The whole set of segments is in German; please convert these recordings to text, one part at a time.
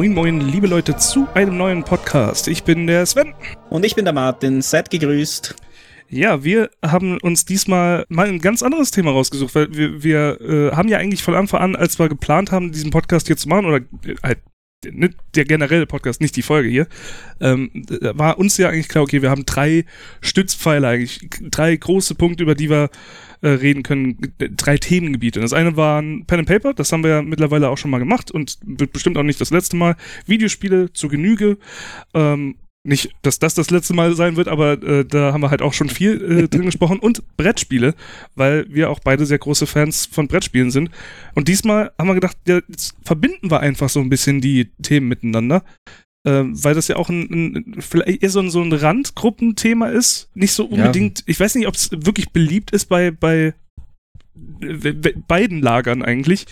Moin, moin, liebe Leute, zu einem neuen Podcast. Ich bin der Sven. Und ich bin der Martin. Seid gegrüßt. Ja, wir haben uns diesmal mal ein ganz anderes Thema rausgesucht, weil wir, wir äh, haben ja eigentlich von Anfang an, als wir geplant haben, diesen Podcast hier zu machen, oder äh, halt der generelle Podcast, nicht die Folge hier, ähm, war uns ja eigentlich klar, okay, wir haben drei Stützpfeiler eigentlich, drei große Punkte, über die wir äh, reden können, drei Themengebiete. Das eine waren Pen and Paper, das haben wir ja mittlerweile auch schon mal gemacht und wird bestimmt auch nicht das letzte Mal. Videospiele zu Genüge, ähm, nicht, dass das das letzte Mal sein wird, aber äh, da haben wir halt auch schon viel äh, drin gesprochen. Und Brettspiele, weil wir auch beide sehr große Fans von Brettspielen sind. Und diesmal haben wir gedacht, ja, jetzt verbinden wir einfach so ein bisschen die Themen miteinander. Äh, weil das ja auch ein, ein vielleicht eher so ein, so ein Randgruppenthema ist. Nicht so unbedingt, ja. ich weiß nicht, ob es wirklich beliebt ist bei, bei beiden Lagern eigentlich.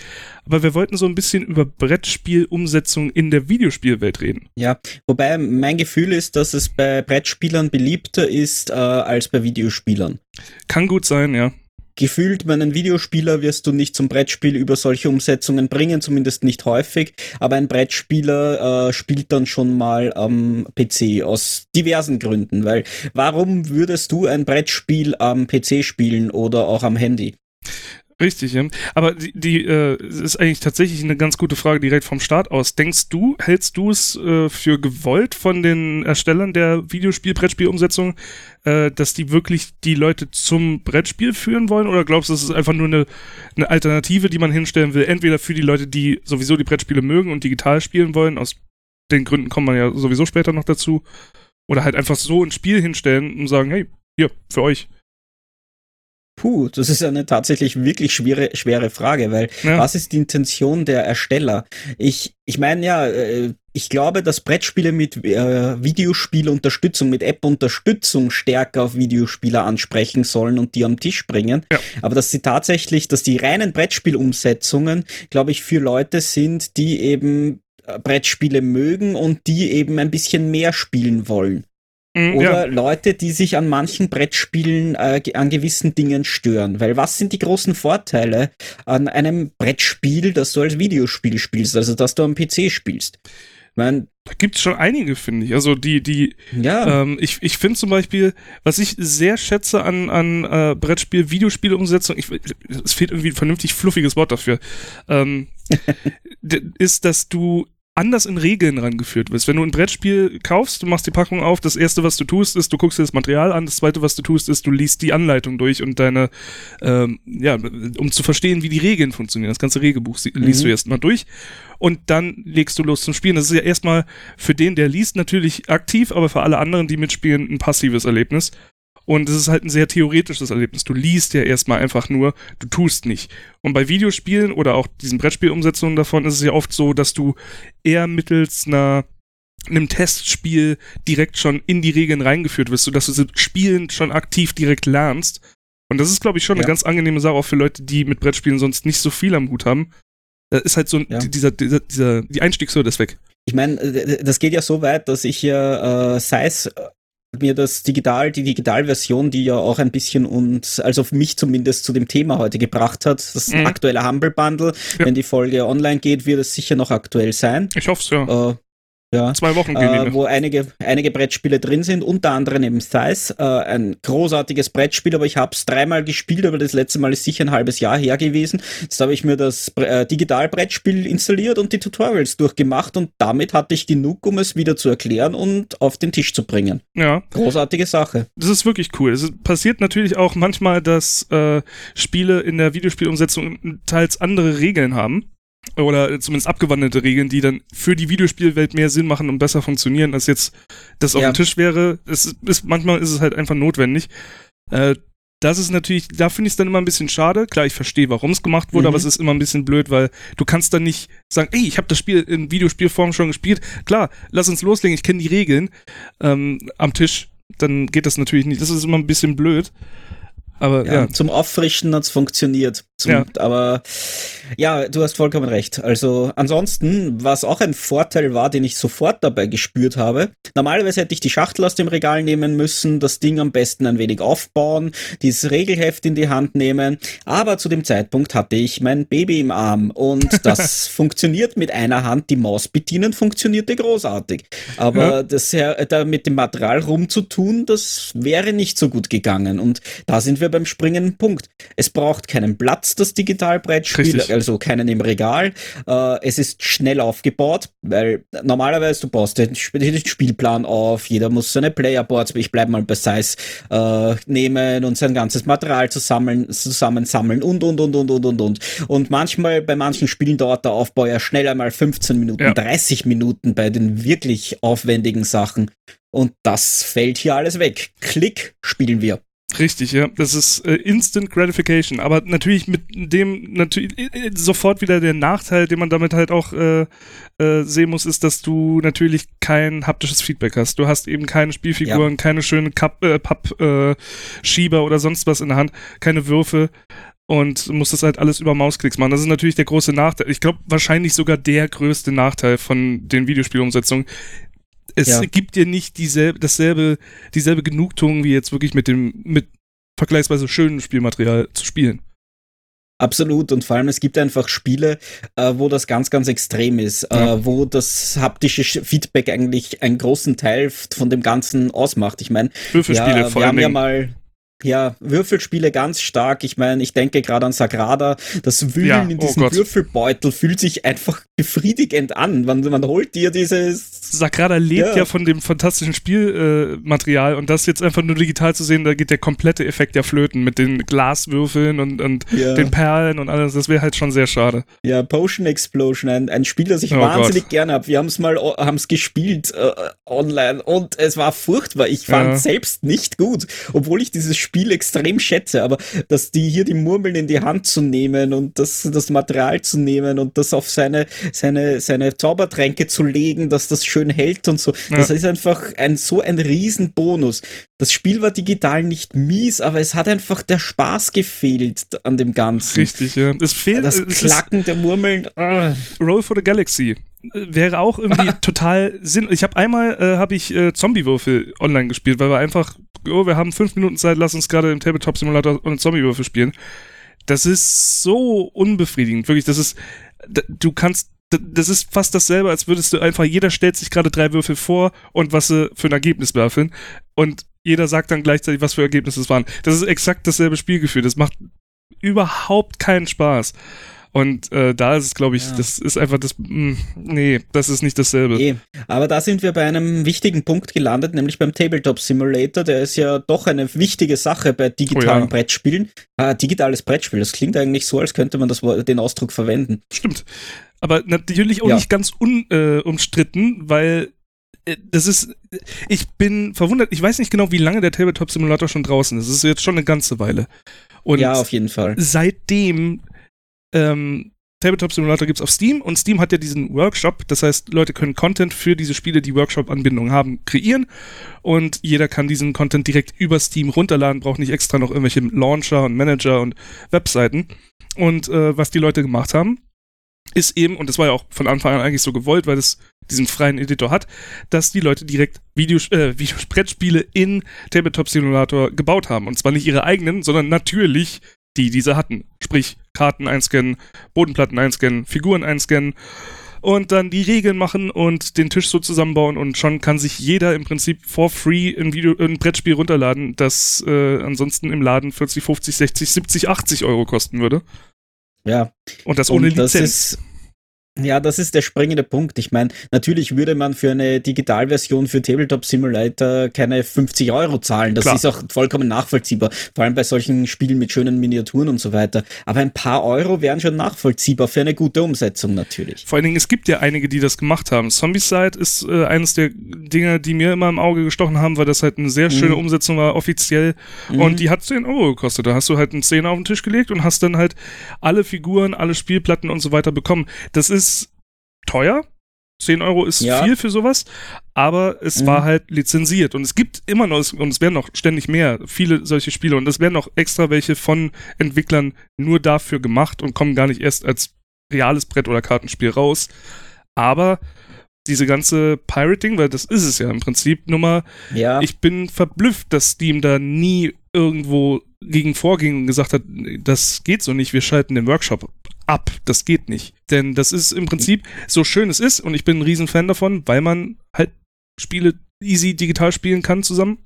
Aber wir wollten so ein bisschen über Brettspielumsetzung in der Videospielwelt reden. Ja, wobei mein Gefühl ist, dass es bei Brettspielern beliebter ist äh, als bei Videospielern. Kann gut sein, ja. Gefühlt, meinen Videospieler wirst du nicht zum Brettspiel über solche Umsetzungen bringen, zumindest nicht häufig. Aber ein Brettspieler äh, spielt dann schon mal am PC aus diversen Gründen. Weil warum würdest du ein Brettspiel am PC spielen oder auch am Handy? Richtig, ja. Aber die, die äh, ist eigentlich tatsächlich eine ganz gute Frage direkt vom Start aus. Denkst du, hältst du es äh, für gewollt von den Erstellern der Videospiel-Brettspiel-Umsetzung, äh, dass die wirklich die Leute zum Brettspiel führen wollen? Oder glaubst du, es ist einfach nur eine, eine Alternative, die man hinstellen will? Entweder für die Leute, die sowieso die Brettspiele mögen und digital spielen wollen, aus den Gründen kommt man ja sowieso später noch dazu, oder halt einfach so ein Spiel hinstellen und sagen, hey, hier, für euch. Puh, das ist eine tatsächlich wirklich schwere, schwere Frage, weil ja. was ist die Intention der Ersteller? Ich, ich meine ja, äh, ich glaube, dass Brettspiele mit äh, Videospielunterstützung, mit App-Unterstützung stärker auf Videospieler ansprechen sollen und die am Tisch bringen. Ja. Aber dass sie tatsächlich, dass die reinen Brettspielumsetzungen, glaube ich, für Leute sind, die eben äh, Brettspiele mögen und die eben ein bisschen mehr spielen wollen. Mhm, Oder ja. Leute, die sich an manchen Brettspielen äh, an gewissen Dingen stören. Weil was sind die großen Vorteile an einem Brettspiel, das du als Videospiel spielst, also dass du am PC spielst? Man, da gibt es schon einige, finde ich. Also die, die, ja. Ähm, ich, ich finde zum Beispiel, was ich sehr schätze an, an äh, Brettspiel, Videospielumsetzung, ich, es fehlt irgendwie ein vernünftig fluffiges Wort dafür, ähm, ist, dass du anders in Regeln rangeführt wirst. Wenn du ein Brettspiel kaufst, du machst die Packung auf, das erste, was du tust, ist, du guckst dir das Material an, das zweite, was du tust, ist, du liest die Anleitung durch und deine, ähm, ja, um zu verstehen, wie die Regeln funktionieren. Das ganze Regelbuch liest mhm. du erstmal durch und dann legst du los zum Spielen. Das ist ja erstmal für den, der liest, natürlich aktiv, aber für alle anderen, die mitspielen, ein passives Erlebnis. Und es ist halt ein sehr theoretisches Erlebnis. Du liest ja erstmal einfach nur, du tust nicht. Und bei Videospielen oder auch diesen Brettspielumsetzungen davon ist es ja oft so, dass du eher mittels einer einem Testspiel direkt schon in die Regeln reingeführt wirst, sodass du spielend schon aktiv direkt lernst. Und das ist, glaube ich, schon ja. eine ganz angenehme Sache auch für Leute, die mit Brettspielen sonst nicht so viel am Hut haben. Da ist halt so ja. dieser, dieser, dieser, die Einstiegshürde ist weg. Ich meine, das geht ja so weit, dass ich ja, äh, sei es mir das Digital, die Digitalversion, die ja auch ein bisschen uns, also mich zumindest zu dem Thema heute gebracht hat, das mhm. aktuelle Humble Bundle. Ja. Wenn die Folge online geht, wird es sicher noch aktuell sein. Ich hoffe es, ja. Äh, ja, Zwei Wochen äh, wo einige, einige Brettspiele drin sind, unter anderem eben Thice, äh, ein großartiges Brettspiel, aber ich habe es dreimal gespielt, aber das letzte Mal ist sicher ein halbes Jahr her gewesen. Jetzt habe ich mir das äh, Digital-Brettspiel installiert und die Tutorials durchgemacht und damit hatte ich genug, um es wieder zu erklären und auf den Tisch zu bringen. Ja. Großartige Sache. Das ist wirklich cool. Es passiert natürlich auch manchmal, dass äh, Spiele in der Videospielumsetzung teils andere Regeln haben oder zumindest abgewandelte Regeln, die dann für die Videospielwelt mehr Sinn machen und besser funktionieren, als jetzt das auf ja. dem Tisch wäre. Es ist, manchmal ist es halt einfach notwendig. Äh, das ist natürlich, da finde ich es dann immer ein bisschen schade. Klar, ich verstehe, warum es gemacht wurde, mhm. aber es ist immer ein bisschen blöd, weil du kannst dann nicht sagen, ey, ich habe das Spiel in Videospielform schon gespielt. Klar, lass uns loslegen, ich kenne die Regeln ähm, am Tisch. Dann geht das natürlich nicht. Das ist immer ein bisschen blöd. Aber ja, ja. zum Auffrischen hat's funktioniert. Ja. Aber ja, du hast vollkommen recht. Also ansonsten, was auch ein Vorteil war, den ich sofort dabei gespürt habe, normalerweise hätte ich die Schachtel aus dem Regal nehmen müssen, das Ding am besten ein wenig aufbauen, dieses Regelheft in die Hand nehmen, aber zu dem Zeitpunkt hatte ich mein Baby im Arm und das funktioniert mit einer Hand, die Maus bedienen funktionierte großartig. Aber ja. das da mit dem Material rumzutun, das wäre nicht so gut gegangen und da sind wir beim springenden Punkt. Es braucht keinen Platz Platz, das Digitalbrettspiel, also keinen im Regal. Äh, es ist schnell aufgebaut, weil normalerweise du baust den, den Spielplan auf, jeder muss seine Playerboards, ich bleibe mal bei Size, äh, nehmen und sein ganzes Material zusammen, zusammensammeln und, und, und, und, und, und, und. Und manchmal, bei manchen Spielen dauert der Aufbau ja schnell einmal 15 Minuten, ja. 30 Minuten bei den wirklich aufwendigen Sachen. Und das fällt hier alles weg. Klick, spielen wir. Richtig, ja. Das ist äh, Instant Gratification. Aber natürlich mit dem natürlich äh, äh, sofort wieder der Nachteil, den man damit halt auch äh, äh, sehen muss, ist, dass du natürlich kein haptisches Feedback hast. Du hast eben keine Spielfiguren, ja. keine schönen äh, Pappschieber oder sonst was in der Hand, keine Würfe und musst das halt alles über Mausklicks machen. Das ist natürlich der große Nachteil. Ich glaube, wahrscheinlich sogar der größte Nachteil von den Videospielumsetzungen es ja. gibt dir nicht dieselbe, dasselbe, dieselbe Genugtuung wie jetzt wirklich mit dem, mit vergleichsweise schönem Spielmaterial zu spielen. Absolut und vor allem es gibt einfach Spiele, äh, wo das ganz, ganz extrem ist, äh, ja. äh, wo das haptische Feedback eigentlich einen großen Teil von dem Ganzen ausmacht. Ich meine, Würfelspiele ja, vor wir haben ja mal ja, Würfelspiele ganz stark. Ich meine, ich denke gerade an Sagrada. Das Wühlen ja, in oh diesem oh Würfelbeutel fühlt sich einfach befriedigend an. Man, man holt dir dieses. Sagrada lebt ja, ja von dem fantastischen Spielmaterial äh, und das jetzt einfach nur digital zu sehen, da geht der komplette Effekt ja flöten mit den Glaswürfeln und, und ja. den Perlen und alles. Das wäre halt schon sehr schade. Ja, Potion Explosion, ein, ein Spiel, das ich oh wahnsinnig Gott. gerne habe. Wir haben es mal haben's gespielt äh, online und es war furchtbar. Ich fand ja. selbst nicht gut, obwohl ich dieses Spiel extrem schätze. Aber dass die hier die Murmeln in die Hand zu nehmen und das, das Material zu nehmen und das auf seine seine, seine Zaubertränke zu legen, dass das schön hält und so. Ja. Das ist einfach ein, so ein Riesenbonus. Das Spiel war digital nicht mies, aber es hat einfach der Spaß gefehlt an dem Ganzen. Richtig, ja. Es fehlt das Klacken der Murmeln. Ah. Roll for the Galaxy wäre auch irgendwie total Sinn. Ich habe einmal äh, habe ich äh, Zombie-Würfel online gespielt, weil wir einfach, oh, wir haben fünf Minuten Zeit, lass uns gerade im Tabletop Simulator und Zombie-Würfel spielen. Das ist so unbefriedigend, wirklich. Das ist, du kannst das ist fast dasselbe, als würdest du einfach, jeder stellt sich gerade drei Würfel vor und was sie für ein Ergebnis würfeln. Und jeder sagt dann gleichzeitig, was für Ergebnisse es waren. Das ist exakt dasselbe Spielgefühl. Das macht überhaupt keinen Spaß. Und äh, da ist es, glaube ich, ja. das ist einfach das, mh, hm, nee, das ist nicht dasselbe. Nee. Aber da sind wir bei einem wichtigen Punkt gelandet, nämlich beim Tabletop Simulator. Der ist ja doch eine wichtige Sache bei digitalen oh ja. Brettspielen. Ah, digitales Brettspiel, das klingt eigentlich so, als könnte man das, den Ausdruck verwenden. Stimmt. Aber natürlich auch ja. nicht ganz unumstritten, äh, weil äh, das ist, ich bin verwundert, ich weiß nicht genau, wie lange der Tabletop Simulator schon draußen ist. Das ist jetzt schon eine ganze Weile. Und ja, auf jeden Fall. Seitdem ähm, Tabletop Simulator gibt es auf Steam und Steam hat ja diesen Workshop, das heißt, Leute können Content für diese Spiele, die Workshop-Anbindungen haben, kreieren und jeder kann diesen Content direkt über Steam runterladen, braucht nicht extra noch irgendwelche Launcher und Manager und Webseiten. Und äh, was die Leute gemacht haben, ist eben, und das war ja auch von Anfang an eigentlich so gewollt, weil es diesen freien Editor hat, dass die Leute direkt Videos, äh, Videosprettspiele in Tabletop Simulator gebaut haben. Und zwar nicht ihre eigenen, sondern natürlich die diese hatten. Sprich, Karten einscannen, Bodenplatten einscannen, Figuren einscannen und dann die Regeln machen und den Tisch so zusammenbauen und schon kann sich jeder im Prinzip for free ein, Video, ein Brettspiel runterladen, das äh, ansonsten im Laden 40, 50, 60, 70, 80 Euro kosten würde. Ja. Und das ohne und Lizenz. Das ist, ja, das ist der springende Punkt. Ich meine, natürlich würde man für eine Digitalversion für Tabletop Simulator keine 50 Euro zahlen. Das Klar. ist auch vollkommen nachvollziehbar. Vor allem bei solchen Spielen mit schönen Miniaturen und so weiter. Aber ein paar Euro wären schon nachvollziehbar für eine gute Umsetzung natürlich. Vor allen Dingen, es gibt ja einige, die das gemacht haben. Zombicide ist äh, eines der Dinge, die mir immer im Auge gestochen haben, weil das halt eine sehr schöne mhm. Umsetzung war, offiziell. Mhm. Und die hat 10 Euro gekostet. Da hast du halt einen Zehner auf den Tisch gelegt und hast dann halt alle Figuren, alle Spielplatten und so weiter bekommen. Das ist teuer, 10 Euro ist ja. viel für sowas, aber es mhm. war halt lizenziert und es gibt immer noch, und es werden noch ständig mehr, viele solche Spiele und es werden noch extra welche von Entwicklern nur dafür gemacht und kommen gar nicht erst als reales Brett- oder Kartenspiel raus. Aber diese ganze Pirating, weil das ist es ja im Prinzip, Nummer, ja. ich bin verblüfft, dass Steam da nie irgendwo gegen vorging und gesagt hat, das geht so nicht, wir schalten den Workshop ab, das geht nicht. Denn das ist im Prinzip, so schön es ist, und ich bin ein Riesenfan davon, weil man halt Spiele easy digital spielen kann zusammen,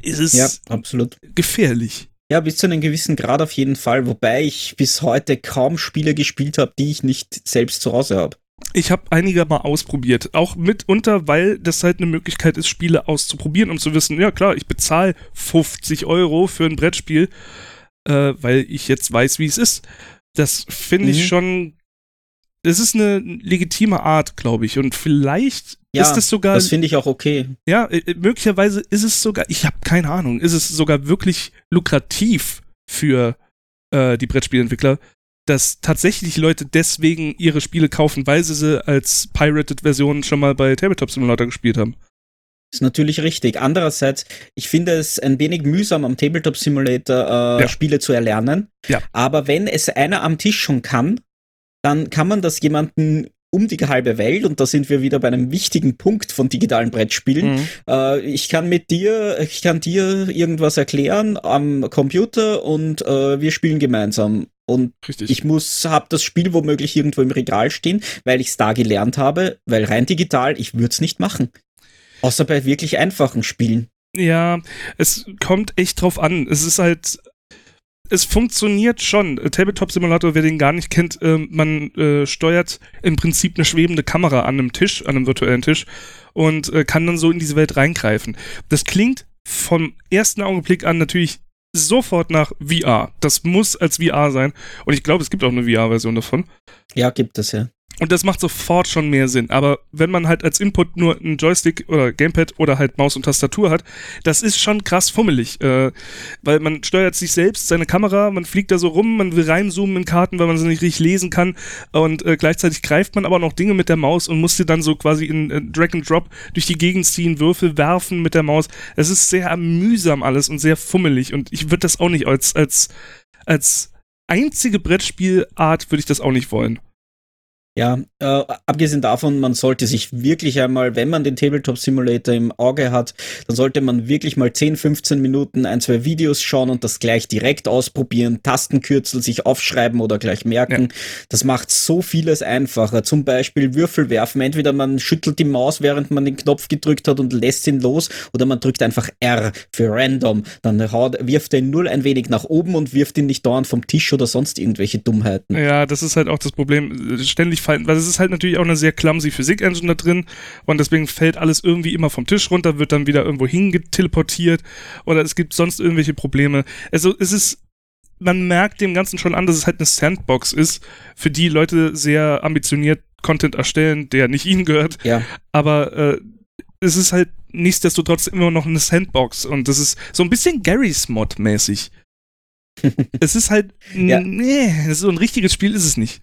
ist es ja, absolut. gefährlich. Ja, bis zu einem gewissen Grad auf jeden Fall, wobei ich bis heute kaum Spiele gespielt habe, die ich nicht selbst zu Hause habe. Ich habe einige mal ausprobiert, auch mitunter, weil das halt eine Möglichkeit ist, Spiele auszuprobieren, um zu wissen, ja klar, ich bezahle 50 Euro für ein Brettspiel, äh, weil ich jetzt weiß, wie es ist. Das finde ich mhm. schon, das ist eine legitime Art, glaube ich. Und vielleicht ja, ist es sogar. Das finde ich auch okay. Ja, äh, äh, möglicherweise ist es sogar, ich habe keine Ahnung, ist es sogar wirklich lukrativ für äh, die Brettspielentwickler, dass tatsächlich Leute deswegen ihre Spiele kaufen, weil sie sie als Pirated-Version schon mal bei Tabletop Simulator gespielt haben. Ist natürlich richtig. Andererseits, ich finde es ein wenig mühsam, am Tabletop Simulator äh, ja. Spiele zu erlernen. Ja. Aber wenn es einer am Tisch schon kann, dann kann man das jemanden um die halbe Welt und da sind wir wieder bei einem wichtigen Punkt von digitalen Brettspielen. Mhm. Äh, ich kann mit dir, ich kann dir irgendwas erklären am Computer und äh, wir spielen gemeinsam. Und Richtig. ich muss, habe das Spiel womöglich irgendwo im Regal stehen, weil ich es da gelernt habe, weil rein digital, ich würde es nicht machen. Außer bei wirklich einfachen Spielen. Ja, es kommt echt drauf an. Es ist halt es funktioniert schon. Tabletop Simulator, wer den gar nicht kennt, äh, man äh, steuert im Prinzip eine schwebende Kamera an einem Tisch, an einem virtuellen Tisch und äh, kann dann so in diese Welt reingreifen. Das klingt vom ersten Augenblick an natürlich sofort nach VR. Das muss als VR sein. Und ich glaube, es gibt auch eine VR-Version davon. Ja, gibt es ja. Und das macht sofort schon mehr Sinn. Aber wenn man halt als Input nur einen Joystick oder Gamepad oder halt Maus und Tastatur hat, das ist schon krass fummelig. Äh, weil man steuert sich selbst, seine Kamera, man fliegt da so rum, man will reinzoomen in Karten, weil man sie nicht richtig lesen kann. Und äh, gleichzeitig greift man aber noch Dinge mit der Maus und muss sie dann so quasi in äh, Drag and Drop durch die Gegend ziehen, Würfel werfen mit der Maus. Es ist sehr mühsam alles und sehr fummelig. Und ich würde das auch nicht als, als, als einzige Brettspielart würde ich das auch nicht wollen. Ja, äh, abgesehen davon, man sollte sich wirklich einmal, wenn man den Tabletop Simulator im Auge hat, dann sollte man wirklich mal 10, 15 Minuten ein, zwei Videos schauen und das gleich direkt ausprobieren, Tastenkürzel sich aufschreiben oder gleich merken. Ja. Das macht so vieles einfacher. Zum Beispiel Würfel werfen. Entweder man schüttelt die Maus, während man den Knopf gedrückt hat und lässt ihn los, oder man drückt einfach R für random. Dann haut, wirft er ihn nur ein wenig nach oben und wirft ihn nicht dauernd vom Tisch oder sonst irgendwelche Dummheiten. Ja, das ist halt auch das Problem. Ständig fallen, weil es ist halt natürlich auch eine sehr clumsy Physik-Engine da drin und deswegen fällt alles irgendwie immer vom Tisch runter, wird dann wieder irgendwo hingeteleportiert oder es gibt sonst irgendwelche Probleme. Also es ist man merkt dem Ganzen schon an, dass es halt eine Sandbox ist, für die Leute sehr ambitioniert Content erstellen, der nicht ihnen gehört. Ja. Aber äh, es ist halt nichtsdestotrotz immer noch eine Sandbox und das ist so ein bisschen Garry's Mod mäßig. es ist halt, ja. nee, so ein richtiges Spiel ist es nicht.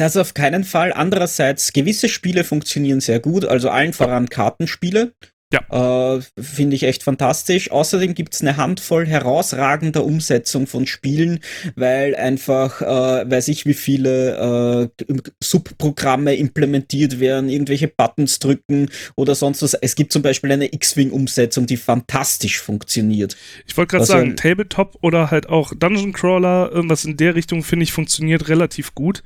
Also auf keinen Fall. Andererseits, gewisse Spiele funktionieren sehr gut, also allen voran Kartenspiele. Ja. Äh, Finde ich echt fantastisch. Außerdem gibt es eine Handvoll herausragender Umsetzung von Spielen, weil einfach, äh, weiß ich, wie viele äh, Subprogramme implementiert werden, irgendwelche Buttons drücken oder sonst was. Es gibt zum Beispiel eine X-Wing-Umsetzung, die fantastisch funktioniert. Ich wollte gerade also, sagen, Tabletop oder halt auch Dungeon Crawler, irgendwas in der Richtung, finde ich, funktioniert relativ gut.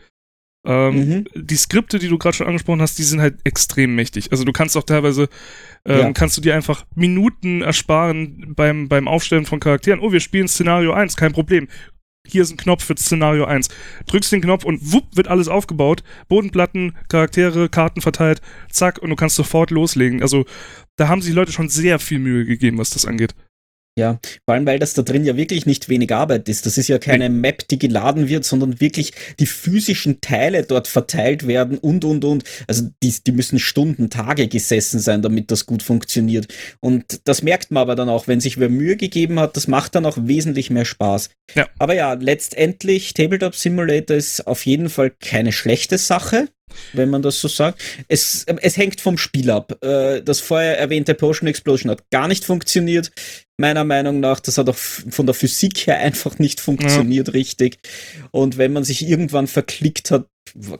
Ähm, mhm. Die Skripte, die du gerade schon angesprochen hast, die sind halt extrem mächtig. Also du kannst auch teilweise, ähm, ja. kannst du dir einfach Minuten ersparen beim, beim Aufstellen von Charakteren. Oh, wir spielen Szenario 1, kein Problem. Hier ist ein Knopf für Szenario 1. Drückst den Knopf und wupp, wird alles aufgebaut. Bodenplatten, Charaktere, Karten verteilt, zack, und du kannst sofort loslegen. Also da haben sich Leute schon sehr viel Mühe gegeben, was das angeht. Ja, vor allem, weil das da drin ja wirklich nicht wenig Arbeit ist. Das ist ja keine Map, die geladen wird, sondern wirklich die physischen Teile dort verteilt werden und, und, und. Also die, die müssen Stunden, Tage gesessen sein, damit das gut funktioniert. Und das merkt man aber dann auch, wenn sich wer Mühe gegeben hat, das macht dann auch wesentlich mehr Spaß. Ja. Aber ja, letztendlich, Tabletop Simulator ist auf jeden Fall keine schlechte Sache. Wenn man das so sagt. Es, es hängt vom Spiel ab. Äh, das vorher erwähnte Potion Explosion hat gar nicht funktioniert. Meiner Meinung nach, das hat auch von der Physik her einfach nicht funktioniert ja. richtig. Und wenn man sich irgendwann verklickt hat,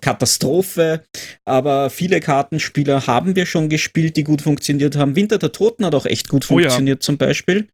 Katastrophe. Aber viele Kartenspieler haben wir schon gespielt, die gut funktioniert haben. Winter der Toten hat auch echt gut funktioniert, oh ja. zum Beispiel.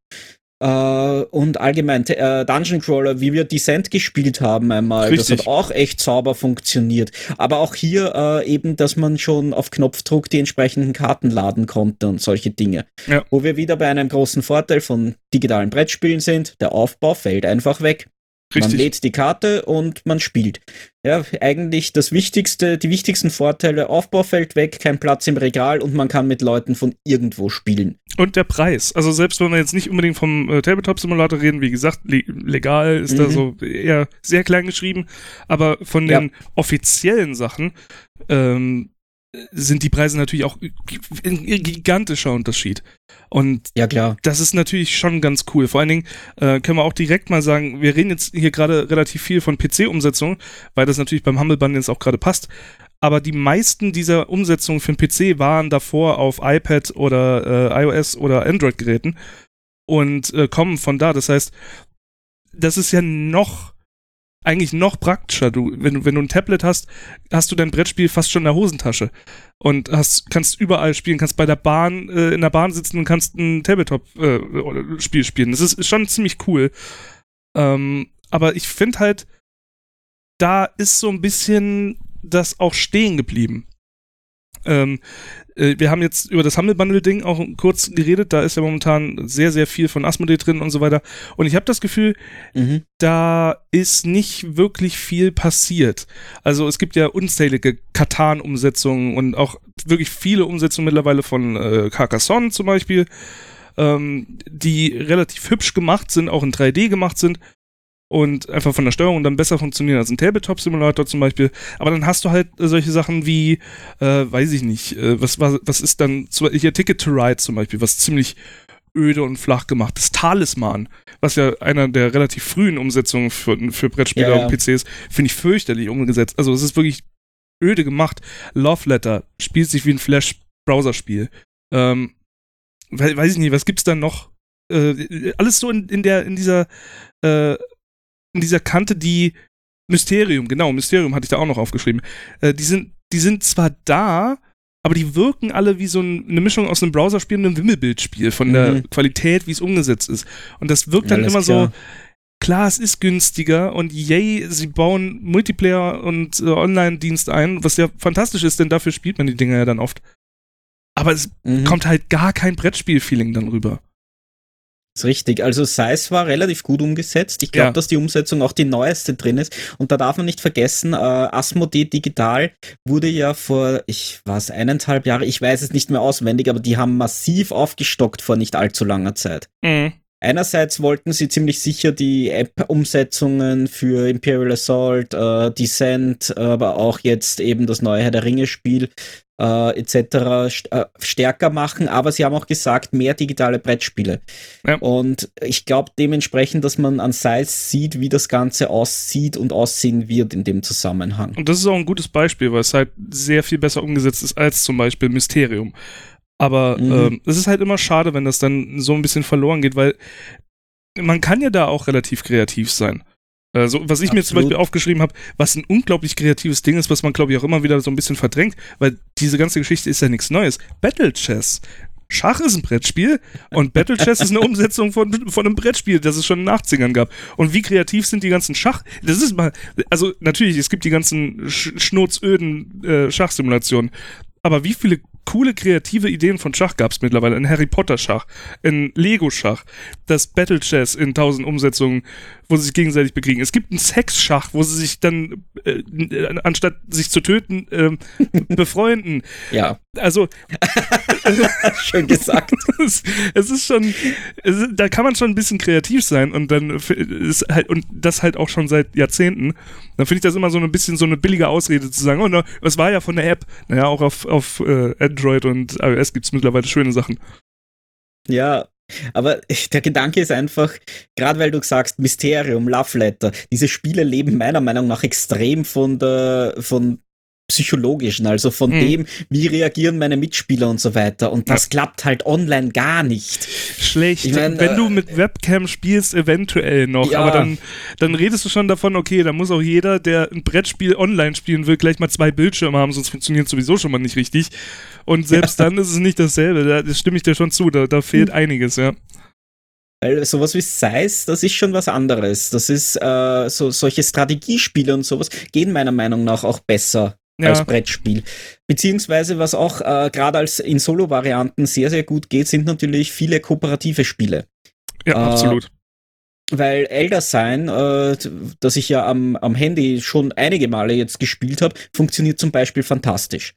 Uh, und allgemein uh, Dungeon Crawler, wie wir Descent gespielt haben einmal, Richtig. das hat auch echt sauber funktioniert. Aber auch hier uh, eben, dass man schon auf Knopfdruck die entsprechenden Karten laden konnte und solche Dinge. Ja. Wo wir wieder bei einem großen Vorteil von digitalen Brettspielen sind, der Aufbau fällt einfach weg. Richtig. Man lädt die Karte und man spielt. Ja, eigentlich das Wichtigste, die wichtigsten Vorteile, Aufbau fällt weg, kein Platz im Regal und man kann mit Leuten von irgendwo spielen. Und der Preis. Also selbst wenn wir jetzt nicht unbedingt vom äh, Tabletop-Simulator reden, wie gesagt, le legal ist mhm. da so eher sehr klein geschrieben, aber von den ja. offiziellen Sachen ähm, sind die Preise natürlich auch ein gigantischer Unterschied. Und ja, klar. das ist natürlich schon ganz cool. Vor allen Dingen äh, können wir auch direkt mal sagen, wir reden jetzt hier gerade relativ viel von PC-Umsetzungen, weil das natürlich beim Humble Bundle jetzt auch gerade passt. Aber die meisten dieser Umsetzungen für den PC waren davor auf iPad oder äh, iOS oder Android-Geräten und äh, kommen von da. Das heißt, das ist ja noch eigentlich noch praktischer. Du, wenn, du, wenn du ein Tablet hast, hast du dein Brettspiel fast schon in der Hosentasche und hast, kannst überall spielen, kannst bei der Bahn, äh, in der Bahn sitzen und kannst ein Tabletop-Spiel äh, spielen. Das ist, schon ziemlich cool. Ähm, aber ich finde halt, da ist so ein bisschen das auch stehen geblieben. Ähm, äh, wir haben jetzt über das Humble Bundle Ding auch kurz geredet. Da ist ja momentan sehr, sehr viel von Asmodee drin und so weiter. Und ich habe das Gefühl, mhm. da ist nicht wirklich viel passiert. Also es gibt ja unzählige Katan-Umsetzungen und auch wirklich viele Umsetzungen mittlerweile von äh, Carcassonne zum Beispiel, ähm, die relativ hübsch gemacht sind, auch in 3D gemacht sind und einfach von der Steuerung dann besser funktionieren als ein Tabletop-Simulator zum Beispiel. Aber dann hast du halt äh, solche Sachen wie, äh, weiß ich nicht, äh, was, was, was ist dann, hier Ticket to Ride zum Beispiel, was ziemlich öde und flach gemacht ist. Talisman, was ja einer der relativ frühen Umsetzungen für, für Brettspiele ja, ja. und PCs, finde ich fürchterlich umgesetzt. Also es ist wirklich öde gemacht. Love Letter spielt sich wie ein Flash-Browser-Spiel. Ähm, weiß ich nicht, was gibt's da noch? Äh, alles so in, in der, in dieser äh, dieser Kante, die Mysterium, genau, Mysterium hatte ich da auch noch aufgeschrieben. Äh, die, sind, die sind zwar da, aber die wirken alle wie so ein, eine Mischung aus einem Browserspiel und einem Wimmelbildspiel von mhm. der Qualität, wie es umgesetzt ist. Und das wirkt dann Alles immer klar. so, klar, es ist günstiger und yay, sie bauen Multiplayer und äh, Online-Dienst ein, was ja fantastisch ist, denn dafür spielt man die Dinger ja dann oft. Aber es mhm. kommt halt gar kein Brettspiel-Feeling dann rüber. Das ist richtig. Also Size war relativ gut umgesetzt. Ich glaube, ja. dass die Umsetzung auch die neueste drin ist. Und da darf man nicht vergessen, äh, Asmodee Digital wurde ja vor, ich weiß, eineinhalb Jahre, ich weiß es nicht mehr auswendig, aber die haben massiv aufgestockt vor nicht allzu langer Zeit. Mhm. Einerseits wollten sie ziemlich sicher die App-Umsetzungen für Imperial Assault, äh, Descent, aber auch jetzt eben das neue Herr der Ringe-Spiel äh, etc. St äh, stärker machen, aber sie haben auch gesagt, mehr digitale Brettspiele. Ja. Und ich glaube dementsprechend, dass man an Size sieht, wie das Ganze aussieht und aussehen wird in dem Zusammenhang. Und das ist auch ein gutes Beispiel, weil es halt sehr viel besser umgesetzt ist als zum Beispiel Mysterium. Aber mhm. ähm, es ist halt immer schade, wenn das dann so ein bisschen verloren geht, weil man kann ja da auch relativ kreativ sein. Also, was ich Absolut. mir zum Beispiel aufgeschrieben habe, was ein unglaublich kreatives Ding ist, was man, glaube ich, auch immer wieder so ein bisschen verdrängt, weil diese ganze Geschichte ist ja nichts Neues. Battle Chess. Schach ist ein Brettspiel und Battle Chess ist eine Umsetzung von, von einem Brettspiel, das es schon in den 80ern gab. Und wie kreativ sind die ganzen Schach? Das ist mal, also natürlich, es gibt die ganzen sch schnurzöden äh, Schachsimulationen, aber wie viele coole kreative Ideen von Schach gab es mittlerweile. Ein Harry Potter Schach, ein Lego Schach, das Battle Chess in tausend Umsetzungen, wo sie sich gegenseitig bekriegen. Es gibt ein Sex-Schach, wo sie sich dann, äh, anstatt sich zu töten, äh, befreunden. Ja. Also. Schön gesagt. es, es, ist schon, es, da kann man schon ein bisschen kreativ sein und dann ist halt, und das halt auch schon seit Jahrzehnten. Dann finde ich das immer so ein bisschen so eine billige Ausrede zu sagen, oh, na, es war ja von der App. Naja, auch auf, auf äh, Android und iOS gibt es mittlerweile schöne Sachen. Ja, aber der Gedanke ist einfach, gerade weil du sagst, Mysterium, Love Letter, diese Spiele leben meiner Meinung nach extrem von der, von psychologischen, also von mhm. dem, wie reagieren meine Mitspieler und so weiter. Und das ja. klappt halt online gar nicht. Schlecht. Ich mein, Wenn äh, du mit Webcam spielst, eventuell noch, ja. aber dann, dann redest du schon davon, okay, da muss auch jeder, der ein Brettspiel online spielen will, gleich mal zwei Bildschirme haben, sonst funktioniert sowieso schon mal nicht richtig. Und selbst ja. dann ist es nicht dasselbe, da, das stimme ich dir schon zu, da, da fehlt mhm. einiges, ja. Weil sowas wie Size, das ist schon was anderes. Das ist äh, so solche Strategiespiele und sowas gehen meiner Meinung nach auch besser ja. als Brettspiel. Beziehungsweise, was auch äh, gerade als in Solo-Varianten sehr, sehr gut geht, sind natürlich viele kooperative Spiele. Ja, äh, absolut. Weil Elder Sign, äh, das ich ja am, am Handy schon einige Male jetzt gespielt habe, funktioniert zum Beispiel fantastisch.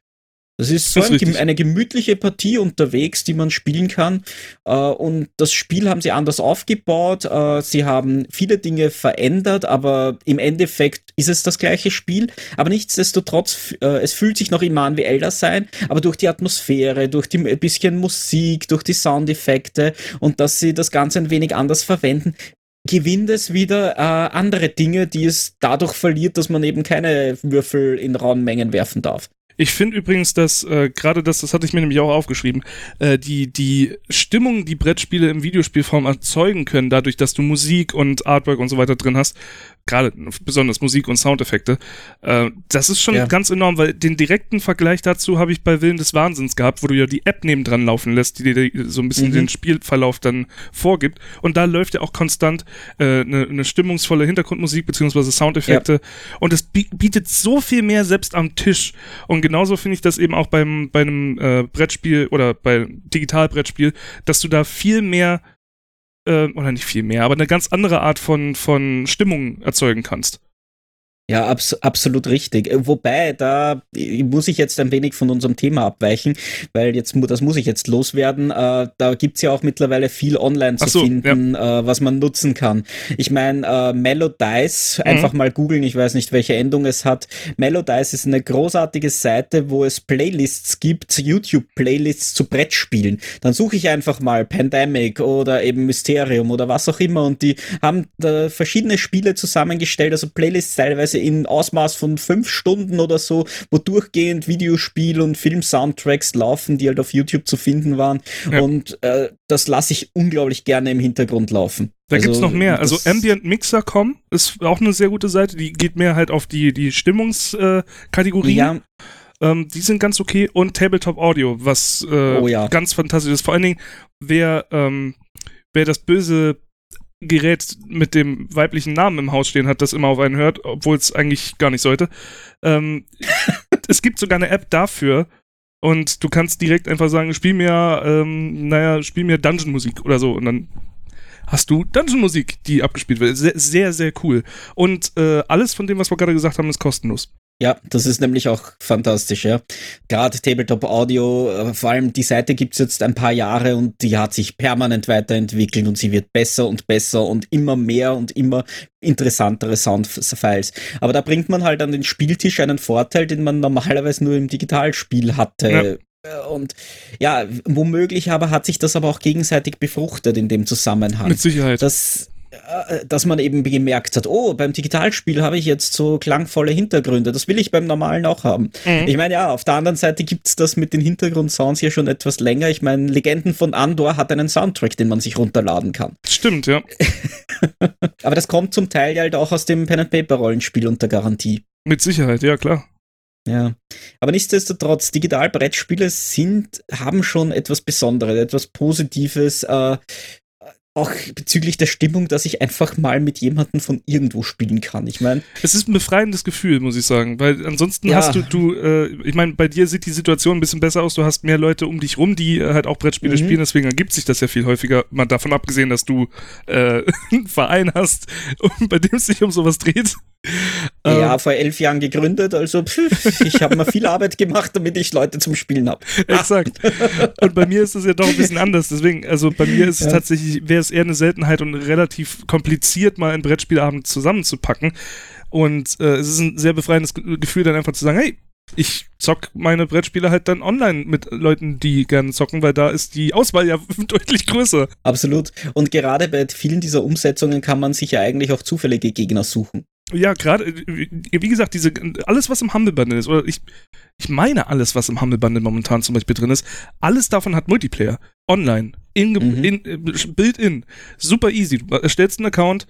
Das ist so das ist ein, eine gemütliche Partie unterwegs, die man spielen kann. Äh, und das Spiel haben sie anders aufgebaut. Äh, sie haben viele Dinge verändert, aber im Endeffekt ist es das gleiche Spiel. Aber nichtsdestotrotz, äh, es fühlt sich noch immer an wie Elder sein, aber durch die Atmosphäre, durch die ein bisschen Musik, durch die Soundeffekte und dass sie das Ganze ein wenig anders verwenden, gewinnt es wieder äh, andere Dinge, die es dadurch verliert, dass man eben keine Würfel in rauen Mengen werfen darf. Ich finde übrigens, dass äh, gerade das, das hatte ich mir nämlich auch aufgeschrieben, äh, die, die Stimmung, die Brettspiele im Videospielform erzeugen können, dadurch, dass du Musik und Artwork und so weiter drin hast, gerade besonders Musik und Soundeffekte, äh, das ist schon ja. ganz enorm, weil den direkten Vergleich dazu habe ich bei Willen des Wahnsinns gehabt, wo du ja die App nebendran laufen lässt, die dir so ein bisschen mhm. den Spielverlauf dann vorgibt. Und da läuft ja auch konstant eine äh, ne, ne stimmungsvolle Hintergrundmusik beziehungsweise Soundeffekte. Ja. Und es bietet so viel mehr selbst am Tisch. Und genauso finde ich das eben auch beim, bei einem äh, Brettspiel oder bei Digitalbrettspiel, dass du da viel mehr äh, oder nicht viel mehr, aber eine ganz andere Art von, von Stimmung erzeugen kannst. Ja, abs absolut richtig. Äh, wobei, da muss ich jetzt ein wenig von unserem Thema abweichen, weil jetzt, das muss ich jetzt loswerden. Äh, da gibt's ja auch mittlerweile viel online zu so, finden, ja. äh, was man nutzen kann. Ich meine, äh, Melodice, mhm. einfach mal googeln, ich weiß nicht, welche Endung es hat. Melodice ist eine großartige Seite, wo es Playlists gibt, YouTube-Playlists zu Brettspielen. Dann suche ich einfach mal Pandemic oder eben Mysterium oder was auch immer und die haben da verschiedene Spiele zusammengestellt, also Playlists teilweise teilweise in Ausmaß von fünf Stunden oder so, wo durchgehend Videospiel- und Film-Soundtracks laufen, die halt auf YouTube zu finden waren. Ja. Und äh, das lasse ich unglaublich gerne im Hintergrund laufen. Da also, gibt's noch mehr. Also AmbientMixer.com ist auch eine sehr gute Seite. Die geht mehr halt auf die, die Stimmungskategorien. Äh, ja. Ähm, die sind ganz okay. Und Tabletop Audio, was äh, oh, ja. ganz fantastisch ist. Vor allen Dingen, wer, ähm, wer das böse Gerät mit dem weiblichen Namen im Haus stehen hat, das immer auf einen hört, obwohl es eigentlich gar nicht sollte. Ähm, es gibt sogar eine App dafür und du kannst direkt einfach sagen, spiel mir, ähm, naja, spiel mir Dungeon-Musik oder so und dann hast du Dungeon-Musik, die abgespielt wird. Sehr, sehr, sehr cool. Und äh, alles von dem, was wir gerade gesagt haben, ist kostenlos. Ja, das ist nämlich auch fantastisch, ja. Gerade Tabletop Audio, äh, vor allem die Seite gibt's jetzt ein paar Jahre und die hat sich permanent weiterentwickelt und sie wird besser und besser und immer mehr und immer interessantere Soundfiles. Aber da bringt man halt an den Spieltisch einen Vorteil, den man normalerweise nur im Digitalspiel hatte. Ja. Äh, und ja, womöglich aber hat sich das aber auch gegenseitig befruchtet in dem Zusammenhang. Mit Sicherheit. Das dass man eben gemerkt hat, oh, beim Digitalspiel habe ich jetzt so klangvolle Hintergründe. Das will ich beim normalen auch haben. Mhm. Ich meine, ja, auf der anderen Seite gibt es das mit den Hintergrundsounds ja schon etwas länger. Ich meine, Legenden von Andor hat einen Soundtrack, den man sich runterladen kann. Stimmt, ja. Aber das kommt zum Teil halt auch aus dem Pen-and-Paper-Rollenspiel unter Garantie. Mit Sicherheit, ja, klar. Ja, aber nichtsdestotrotz, Digital-Brettspiele sind, haben schon etwas Besonderes, etwas Positives. Äh, auch bezüglich der Stimmung, dass ich einfach mal mit jemandem von irgendwo spielen kann. Ich meine. Es ist ein befreiendes Gefühl, muss ich sagen. Weil ansonsten ja. hast du, du, äh, ich meine, bei dir sieht die Situation ein bisschen besser aus. Du hast mehr Leute um dich rum, die äh, halt auch Brettspiele mhm. spielen, deswegen ergibt sich das ja viel häufiger. Mal davon abgesehen, dass du äh, einen Verein hast, bei dem es sich um sowas dreht. Ja, ähm, vor elf Jahren gegründet, also pff, ich habe mal viel Arbeit gemacht, damit ich Leute zum Spielen habe. Exakt. Und bei mir ist es ja doch ein bisschen anders. Deswegen, also bei mir ist es ja. tatsächlich, wäre es eher eine Seltenheit und relativ kompliziert, mal einen Brettspielabend zusammenzupacken. Und äh, es ist ein sehr befreiendes Gefühl, dann einfach zu sagen, hey, ich zock meine Brettspiele halt dann online mit Leuten, die gerne zocken, weil da ist die Auswahl ja deutlich größer. Absolut. Und gerade bei vielen dieser Umsetzungen kann man sich ja eigentlich auch zufällige Gegner suchen. Ja, gerade, äh, wie gesagt, diese, alles, was im Humble Bundle ist, oder ich, ich meine alles, was im Humble Bundle momentan zum Beispiel drin ist, alles davon hat Multiplayer. Online. In, mhm. in, äh, Build-in. Super easy. Du erstellst einen Account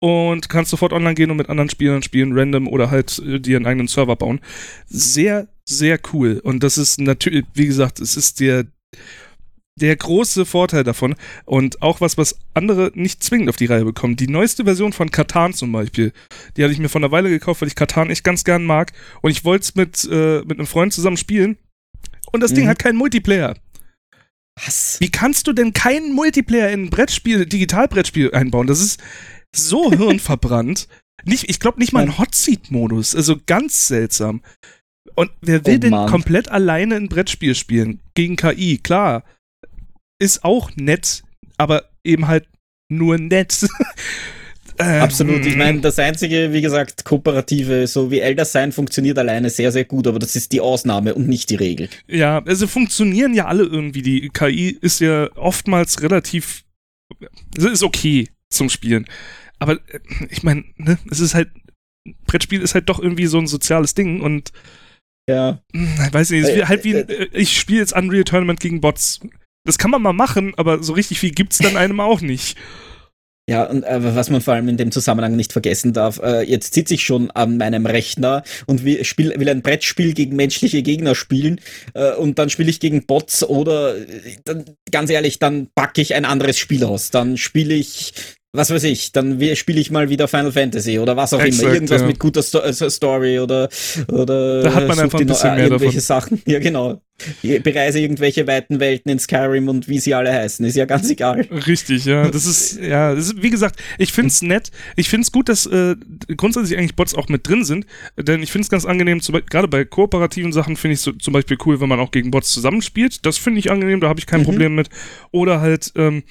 und kannst sofort online gehen und mit anderen Spielern spielen, random oder halt äh, dir einen eigenen Server bauen. Sehr, sehr cool. Und das ist natürlich, wie gesagt, es ist der, der große Vorteil davon und auch was, was andere nicht zwingend auf die Reihe bekommen. Die neueste Version von Katan zum Beispiel, die hatte ich mir vor einer Weile gekauft, weil ich Katan echt ganz gern mag und ich wollte es mit, äh, mit einem Freund zusammen spielen und das mhm. Ding hat keinen Multiplayer. Was? Wie kannst du denn keinen Multiplayer in ein Brettspiel, Digitalbrettspiel einbauen? Das ist so hirnverbrannt. nicht, ich glaube nicht mal ein Hotseat-Modus. Also ganz seltsam. Und wer will oh, denn komplett alleine ein Brettspiel spielen? Gegen KI, klar ist auch nett, aber eben halt nur nett. ähm, Absolut. Ich meine, das einzige, wie gesagt, kooperative, so wie Elder Sign funktioniert alleine sehr, sehr gut, aber das ist die Ausnahme und nicht die Regel. Ja, also funktionieren ja alle irgendwie. Die KI ist ja oftmals relativ, es ist okay zum Spielen. Aber äh, ich meine, ne, es ist halt, Brettspiel ist halt doch irgendwie so ein soziales Ding und ja. Hm, ich weiß nicht, es ist äh, halt wie, äh, ich spiele jetzt Unreal Tournament gegen Bots. Das kann man mal machen, aber so richtig viel gibt's dann einem auch nicht. Ja, und äh, was man vor allem in dem Zusammenhang nicht vergessen darf, äh, jetzt sitze ich schon an meinem Rechner und will, spiel, will ein Brettspiel gegen menschliche Gegner spielen äh, und dann spiele ich gegen Bots oder äh, dann, ganz ehrlich, dann packe ich ein anderes Spiel aus. Dann spiele ich was weiß ich, dann spiele ich mal wieder Final Fantasy oder was auch Exakt, immer. Irgendwas ja. mit guter Sto äh, Story oder, oder da hat man einfach ein bisschen mehr irgendwelche davon. Sachen. Ja, genau. Bereise irgendwelche weiten Welten in Skyrim und wie sie alle heißen. Ist ja ganz egal. Richtig, ja. Das ist, ja, das ist, wie gesagt, ich finde es nett. Ich finde es gut, dass äh, grundsätzlich eigentlich Bots auch mit drin sind, denn ich finde es ganz angenehm, gerade bei kooperativen Sachen finde ich es so, zum Beispiel cool, wenn man auch gegen Bots zusammenspielt. Das finde ich angenehm, da habe ich kein mhm. Problem mit. Oder halt, ähm,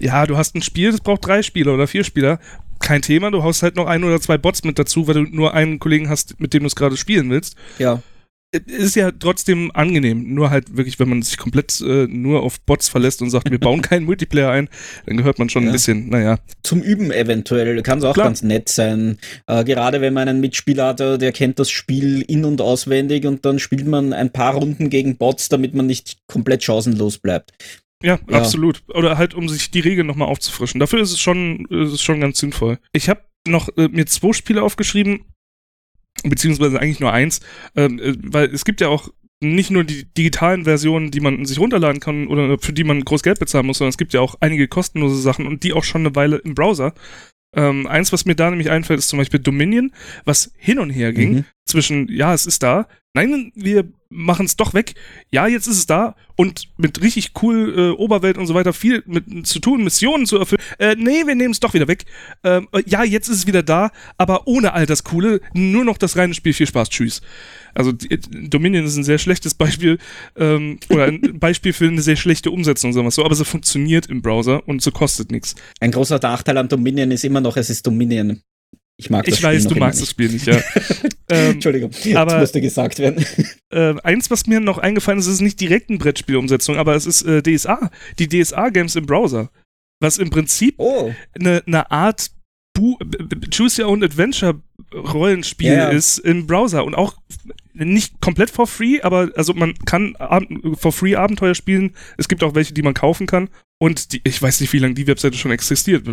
ja, du hast ein Spiel, das braucht drei Spieler oder vier Spieler. Kein Thema, du haust halt noch ein oder zwei Bots mit dazu, weil du nur einen Kollegen hast, mit dem du es gerade spielen willst. Ja. Ist ja trotzdem angenehm. Nur halt wirklich, wenn man sich komplett äh, nur auf Bots verlässt und sagt, wir bauen keinen Multiplayer ein, dann gehört man schon ja. ein bisschen, naja. Zum Üben eventuell kann es auch Klar. ganz nett sein. Äh, gerade wenn man einen Mitspieler hat, äh, der kennt das Spiel in- und auswendig und dann spielt man ein paar Runden gegen Bots, damit man nicht komplett chancenlos bleibt. Ja, ja, absolut. Oder halt, um sich die Regeln nochmal aufzufrischen. Dafür ist es schon, ist es schon ganz sinnvoll. Ich habe noch äh, mir zwei Spiele aufgeschrieben, beziehungsweise eigentlich nur eins, ähm, äh, weil es gibt ja auch nicht nur die digitalen Versionen, die man sich runterladen kann oder für die man groß Geld bezahlen muss, sondern es gibt ja auch einige kostenlose Sachen und die auch schon eine Weile im Browser. Ähm, eins, was mir da nämlich einfällt, ist zum Beispiel Dominion, was hin und her ging mhm. zwischen, ja, es ist da, nein, wir machen es doch weg. Ja, jetzt ist es da und mit richtig cool äh, Oberwelt und so weiter viel mit zu tun, Missionen zu erfüllen. Äh, nee, wir nehmen es doch wieder weg. Ähm, äh, ja, jetzt ist es wieder da, aber ohne all das Coole, nur noch das reine Spiel. Viel Spaß, tschüss. Also die, Dominion ist ein sehr schlechtes Beispiel ähm, oder ein Beispiel für eine sehr schlechte Umsetzung, sagen wir so, aber sie funktioniert im Browser und so kostet nichts. Ein großer Nachteil an Dominion ist immer noch, es ist Dominion. Ich mag das ich Spiel weiß, du magst das Spiel nicht, ja. ähm, Entschuldigung, aber, das musste gesagt werden. Äh, eins, was mir noch eingefallen ist, ist nicht direkt eine Brettspielumsetzung, aber es ist äh, DSA. Die DSA-Games im Browser. Was im Prinzip oh. eine, eine Art Bu Choose Your Own Adventure Rollenspiel yeah. ist im Browser und auch nicht komplett for free, aber also man kann for free Abenteuer spielen. Es gibt auch welche, die man kaufen kann. Und die, ich weiß nicht, wie lange die Webseite schon existiert.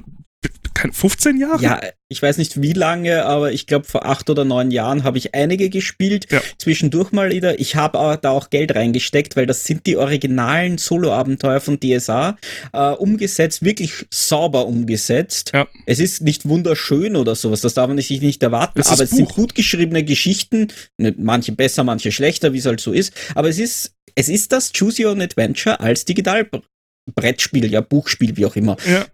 15 Jahre? Ja, ich weiß nicht wie lange, aber ich glaube vor acht oder neun Jahren habe ich einige gespielt. Ja. Zwischendurch mal wieder. Ich habe da auch Geld reingesteckt, weil das sind die originalen Solo-Abenteuer von DSA. Äh, umgesetzt, wirklich sauber umgesetzt. Ja. Es ist nicht wunderschön oder sowas, das darf man sich nicht erwarten, es aber es Buch. sind gut geschriebene Geschichten. Ne, manche besser, manche schlechter, wie es halt so ist. Aber es ist es ist das Choose Your Own Adventure als Digital Brettspiel, ja, Buchspiel, wie auch immer. Ja.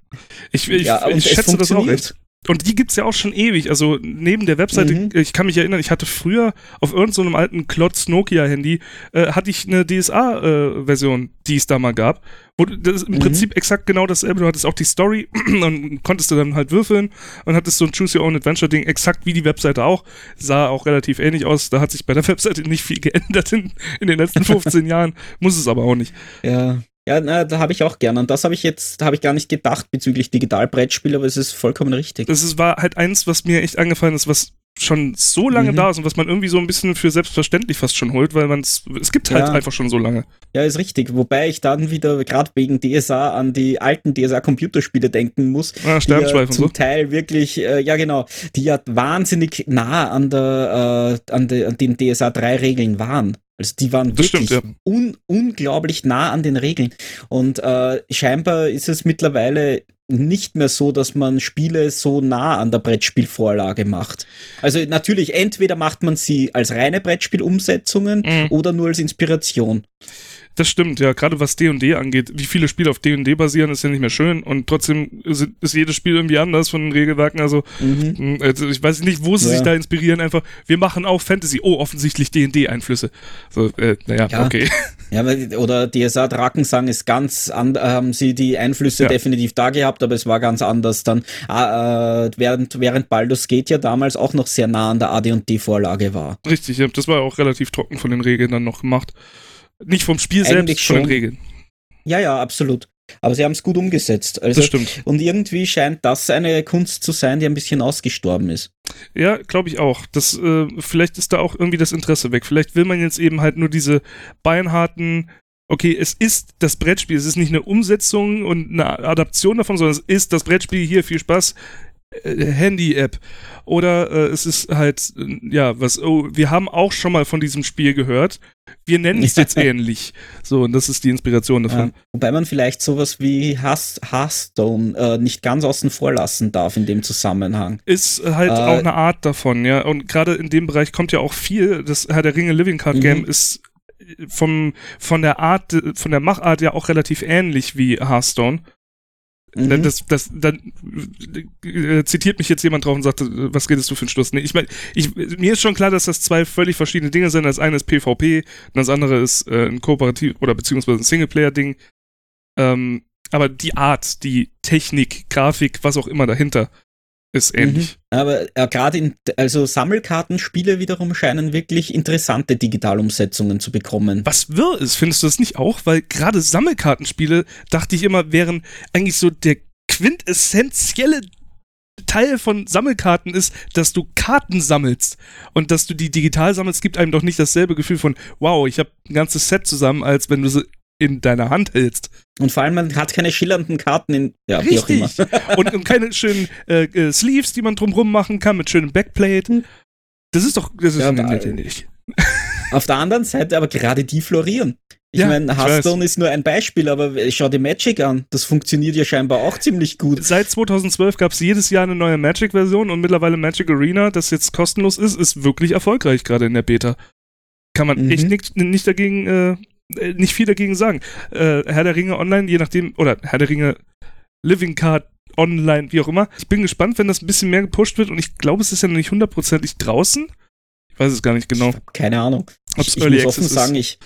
Ich, ich, ja, ich schätze das auch echt. Und die gibt's ja auch schon ewig. Also neben der Webseite, mhm. ich kann mich erinnern, ich hatte früher auf irgendeinem so alten Klotz Nokia-Handy, äh, hatte ich eine DSA-Version, äh, die es da mal gab. Wo das im mhm. Prinzip exakt genau dasselbe. Du hattest auch die Story und konntest du dann halt würfeln und hattest so ein Choose Your Own Adventure-Ding, exakt wie die Webseite auch. Sah auch relativ ähnlich aus. Da hat sich bei der Webseite nicht viel geändert in, in den letzten 15 Jahren. Muss es aber auch nicht. Ja. Ja, na, da habe ich auch gerne. Und das habe ich jetzt, habe ich gar nicht gedacht bezüglich Digitalbrettspiel, aber es ist vollkommen richtig. Das ist, war halt eins, was mir echt angefallen ist, was schon so lange mhm. da ist und was man irgendwie so ein bisschen für selbstverständlich fast schon holt, weil man es, es gibt halt ja. einfach schon so lange. Ja, ist richtig. Wobei ich dann wieder gerade wegen DSA an die alten DSA-Computerspiele denken muss. Ah, die ja zum so. Teil wirklich, äh, ja genau, die ja wahnsinnig nah an der, äh, an, de, an den DSA 3 Regeln waren. Also die waren das wirklich stimmt, ja. un unglaublich nah an den Regeln. Und äh, scheinbar ist es mittlerweile nicht mehr so, dass man Spiele so nah an der Brettspielvorlage macht. Also natürlich, entweder macht man sie als reine Brettspielumsetzungen mhm. oder nur als Inspiration. Das stimmt, ja. Gerade was D&D angeht, wie viele Spiele auf D&D basieren, ist ja nicht mehr schön. Und trotzdem ist, ist jedes Spiel irgendwie anders von den Regelwerken. Also, mhm. also ich weiß nicht, wo sie ja. sich da inspirieren. Einfach, wir machen auch Fantasy. Oh, offensichtlich D&D-Einflüsse. So, äh, naja, ja. okay. Ja, oder DSA Drakensang ist ganz an, haben sie die Einflüsse ja. definitiv da gehabt, aber es war ganz anders dann. Äh, während, während Baldur's Gate ja damals auch noch sehr nah an der AD&D-Vorlage war. Richtig, ja, das war auch relativ trocken von den Regeln dann noch gemacht. Nicht vom Spiel Eigentlich selbst, schon. von den Regeln. Ja, ja, absolut. Aber sie haben es gut umgesetzt. Also, das stimmt. Und irgendwie scheint das eine Kunst zu sein, die ein bisschen ausgestorben ist. Ja, glaube ich auch. Das, äh, vielleicht ist da auch irgendwie das Interesse weg. Vielleicht will man jetzt eben halt nur diese beinharten, okay, es ist das Brettspiel, es ist nicht eine Umsetzung und eine Adaption davon, sondern es ist das Brettspiel hier, viel Spaß. Äh, Handy-App. Oder äh, es ist halt, äh, ja, was, oh, wir haben auch schon mal von diesem Spiel gehört. Wir nennen es jetzt ähnlich. So, und das ist die Inspiration davon. Ja, wobei man vielleicht sowas wie Hearthstone äh, nicht ganz außen vor lassen darf in dem Zusammenhang. Ist halt auch eine Art davon, ja. Und gerade in dem Bereich kommt ja auch viel. Das Herr der Ringe Living Card Game mhm. ist vom, von der Art, von der Machart ja auch relativ ähnlich wie Hearthstone. Mhm. Das, das, dann äh, zitiert mich jetzt jemand drauf und sagt, was redest du für einen Schluss? Nee, ich meine, ich, mir ist schon klar, dass das zwei völlig verschiedene Dinge sind. Das eine ist PvP und das andere ist äh, ein Kooperativ- oder beziehungsweise ein Singleplayer-Ding. Ähm, aber die Art, die Technik, Grafik, was auch immer dahinter, ist mhm. ähnlich. Mhm. Aber äh, gerade in, also Sammelkartenspiele wiederum scheinen wirklich interessante Digitalumsetzungen zu bekommen. Was wirr ist, findest du das nicht auch? Weil gerade Sammelkartenspiele, dachte ich immer, wären eigentlich so der quintessentielle Teil von Sammelkarten ist, dass du Karten sammelst und dass du die digital sammelst, gibt einem doch nicht dasselbe Gefühl von, wow, ich habe ein ganzes Set zusammen, als wenn du sie in deiner Hand hältst. Und vor allem, man hat keine schillernden Karten in. Ja, Richtig. Wie auch immer. und, und, keine schönen äh, äh, Sleeves, die man drumrum machen kann, mit schönem Backplate. Hm. Das ist doch. Das ist ja, nicht. Auf der anderen Seite aber gerade die florieren. Ich ja, meine, Hearthstone ist nur ein Beispiel, aber schau dir Magic an. Das funktioniert ja scheinbar auch ziemlich gut. Seit 2012 gab es jedes Jahr eine neue Magic-Version und mittlerweile Magic Arena, das jetzt kostenlos ist, ist wirklich erfolgreich gerade in der Beta. Kann man mhm. echt nicht, nicht dagegen äh, nicht viel dagegen sagen. Äh, Herr der Ringe online, je nachdem, oder Herr der Ringe Living Card online, wie auch immer. Ich bin gespannt, wenn das ein bisschen mehr gepusht wird und ich glaube, es ist ja noch nicht hundertprozentig draußen. Ich weiß es gar nicht genau. keine Ahnung. Ob's ich, ich muss offen sagen, ich,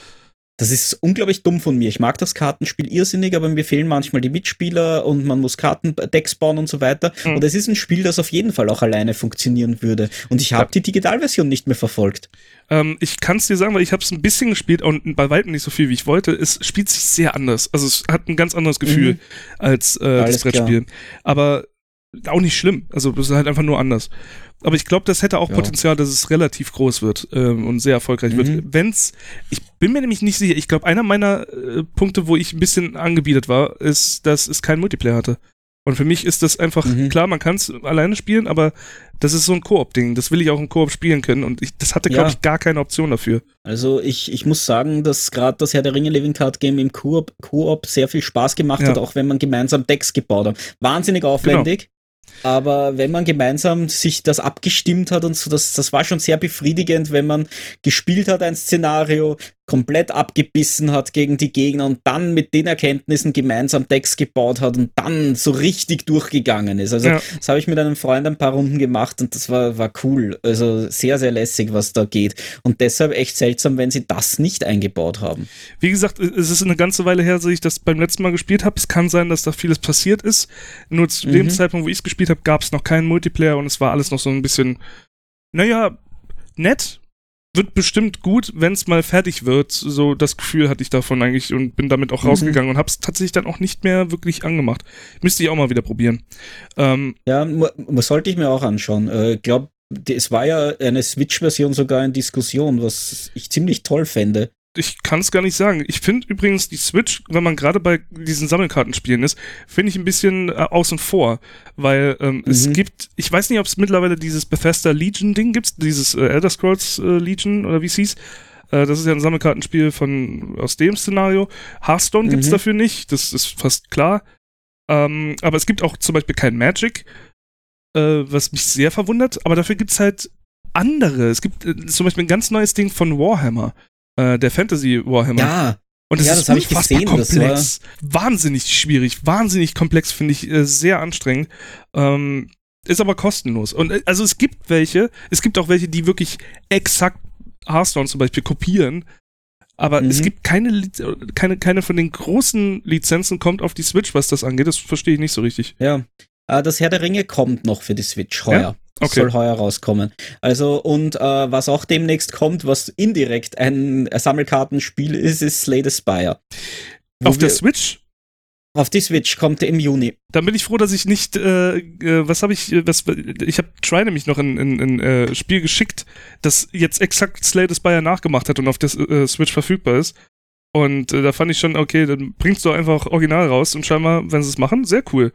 das ist unglaublich dumm von mir. Ich mag das Kartenspiel irrsinnig, aber mir fehlen manchmal die Mitspieler und man muss Kartendecks bauen und so weiter. Mhm. Und es ist ein Spiel, das auf jeden Fall auch alleine funktionieren würde. Und ich habe ja. die Digitalversion nicht mehr verfolgt. Ähm, ich kann es dir sagen, weil ich habe es ein bisschen gespielt und bei weitem nicht so viel, wie ich wollte. Es spielt sich sehr anders. Also es hat ein ganz anderes Gefühl mhm. als äh, das Brettspiel. Aber auch nicht schlimm. Also es ist halt einfach nur anders. Aber ich glaube, das hätte auch ja. Potenzial, dass es relativ groß wird ähm, und sehr erfolgreich mhm. wird. Wenn's, ich bin mir nämlich nicht sicher. Ich glaube, einer meiner äh, Punkte, wo ich ein bisschen angebietet war, ist, dass es keinen Multiplayer hatte. Und für mich ist das einfach, mhm. klar, man kann es alleine spielen, aber das ist so ein Koop-Ding. Das will ich auch im Koop spielen können. Und ich, das hatte, glaube ja. ich, gar keine Option dafür. Also ich, ich muss sagen, dass gerade das Herr der Ringe Living Card Game im Koop, Koop sehr viel Spaß gemacht ja. hat, auch wenn man gemeinsam Decks gebaut hat. Wahnsinnig aufwendig. Genau. Aber wenn man gemeinsam sich das abgestimmt hat und so, das, das war schon sehr befriedigend, wenn man gespielt hat, ein Szenario, komplett abgebissen hat gegen die Gegner und dann mit den Erkenntnissen gemeinsam Decks gebaut hat und dann so richtig durchgegangen ist. Also ja. das habe ich mit einem Freund ein paar Runden gemacht und das war, war cool. Also sehr, sehr lässig, was da geht. Und deshalb echt seltsam, wenn sie das nicht eingebaut haben. Wie gesagt, es ist eine ganze Weile her, dass ich das beim letzten Mal gespielt habe. Es kann sein, dass da vieles passiert ist. Nur zu mhm. dem Zeitpunkt, wo ich es gespielt habe, gab es noch keinen Multiplayer und es war alles noch so ein bisschen, naja, nett, wird bestimmt gut, wenn es mal fertig wird. So das Gefühl hatte ich davon eigentlich und bin damit auch mhm. rausgegangen und habe es tatsächlich dann auch nicht mehr wirklich angemacht. Müsste ich auch mal wieder probieren. Ähm, ja, sollte ich mir auch anschauen. Ich äh, glaube, es war ja eine Switch-Version sogar in Diskussion, was ich ziemlich toll fände ich kann es gar nicht sagen. Ich finde übrigens die Switch, wenn man gerade bei diesen Sammelkartenspielen ist, finde ich ein bisschen äh, außen vor, weil ähm, mhm. es gibt, ich weiß nicht, ob es mittlerweile dieses Bethesda Legion Ding gibt, dieses äh, Elder Scrolls äh, Legion oder wie es hieß. Äh, das ist ja ein Sammelkartenspiel von aus dem Szenario. Hearthstone mhm. gibt's dafür nicht, das ist fast klar. Ähm, aber es gibt auch zum Beispiel kein Magic, äh, was mich sehr verwundert. Aber dafür gibt's halt andere. Es gibt äh, zum Beispiel ein ganz neues Ding von Warhammer äh, der Fantasy Warhammer. Ja. Und das ja, ist das unfassbar gesehen, komplex. wahnsinnig schwierig, wahnsinnig komplex, finde ich äh, sehr anstrengend. Ähm, ist aber kostenlos. Und äh, also es gibt welche, es gibt auch welche, die wirklich exakt Hearthstone zum Beispiel kopieren. Aber mhm. es gibt keine, keine, keine von den großen Lizenzen kommt auf die Switch, was das angeht. Das verstehe ich nicht so richtig. Ja. Äh, das Herr der Ringe kommt noch für die Switch heuer. Ja? Okay. Soll heuer rauskommen. Also, und äh, was auch demnächst kommt, was indirekt ein Sammelkartenspiel ist, ist Slay the Spire. Auf der Switch? Auf die Switch kommt im Juni. Dann bin ich froh, dass ich nicht, äh, äh was habe ich, äh, was, ich habe Try nämlich noch ein, ein, ein äh, Spiel geschickt, das jetzt exakt Slay the Spire nachgemacht hat und auf der äh, Switch verfügbar ist. Und da fand ich schon, okay, dann bringst du einfach original raus und scheinbar, wenn sie es machen, sehr cool.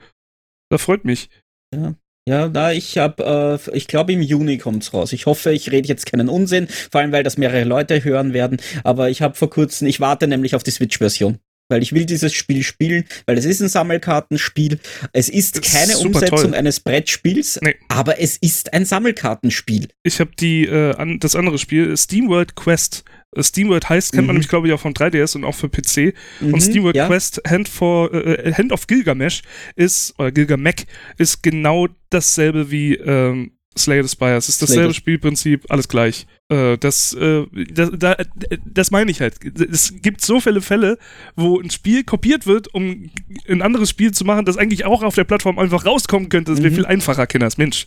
Da freut mich. Ja. Ja, da ich habe, äh, ich glaube im Juni kommt's raus. Ich hoffe, ich rede jetzt keinen Unsinn, vor allem weil das mehrere Leute hören werden. Aber ich habe vor kurzem, ich warte nämlich auf die Switch-Version weil ich will dieses Spiel spielen, weil es ist ein Sammelkartenspiel. Es ist keine ist Umsetzung toll. eines Brettspiels, nee. aber es ist ein Sammelkartenspiel. Ich habe die äh, an, das andere Spiel SteamWorld Quest SteamWorld heißt, kennt mhm. man nämlich, glaube ich, auch vom 3DS und auch für PC. Mhm, und SteamWorld ja. Quest Hand, for, äh, Hand of Gilgamesh ist, oder Gilgamech, ist genau dasselbe wie ähm, Slay the Spire. Es ist dasselbe Spielprinzip, alles gleich. Äh, das, äh, das, da, das meine ich halt. Es gibt so viele Fälle, wo ein Spiel kopiert wird, um ein anderes Spiel zu machen, das eigentlich auch auf der Plattform einfach rauskommen könnte. Das wäre mhm. viel einfacher, Kinders. Mensch.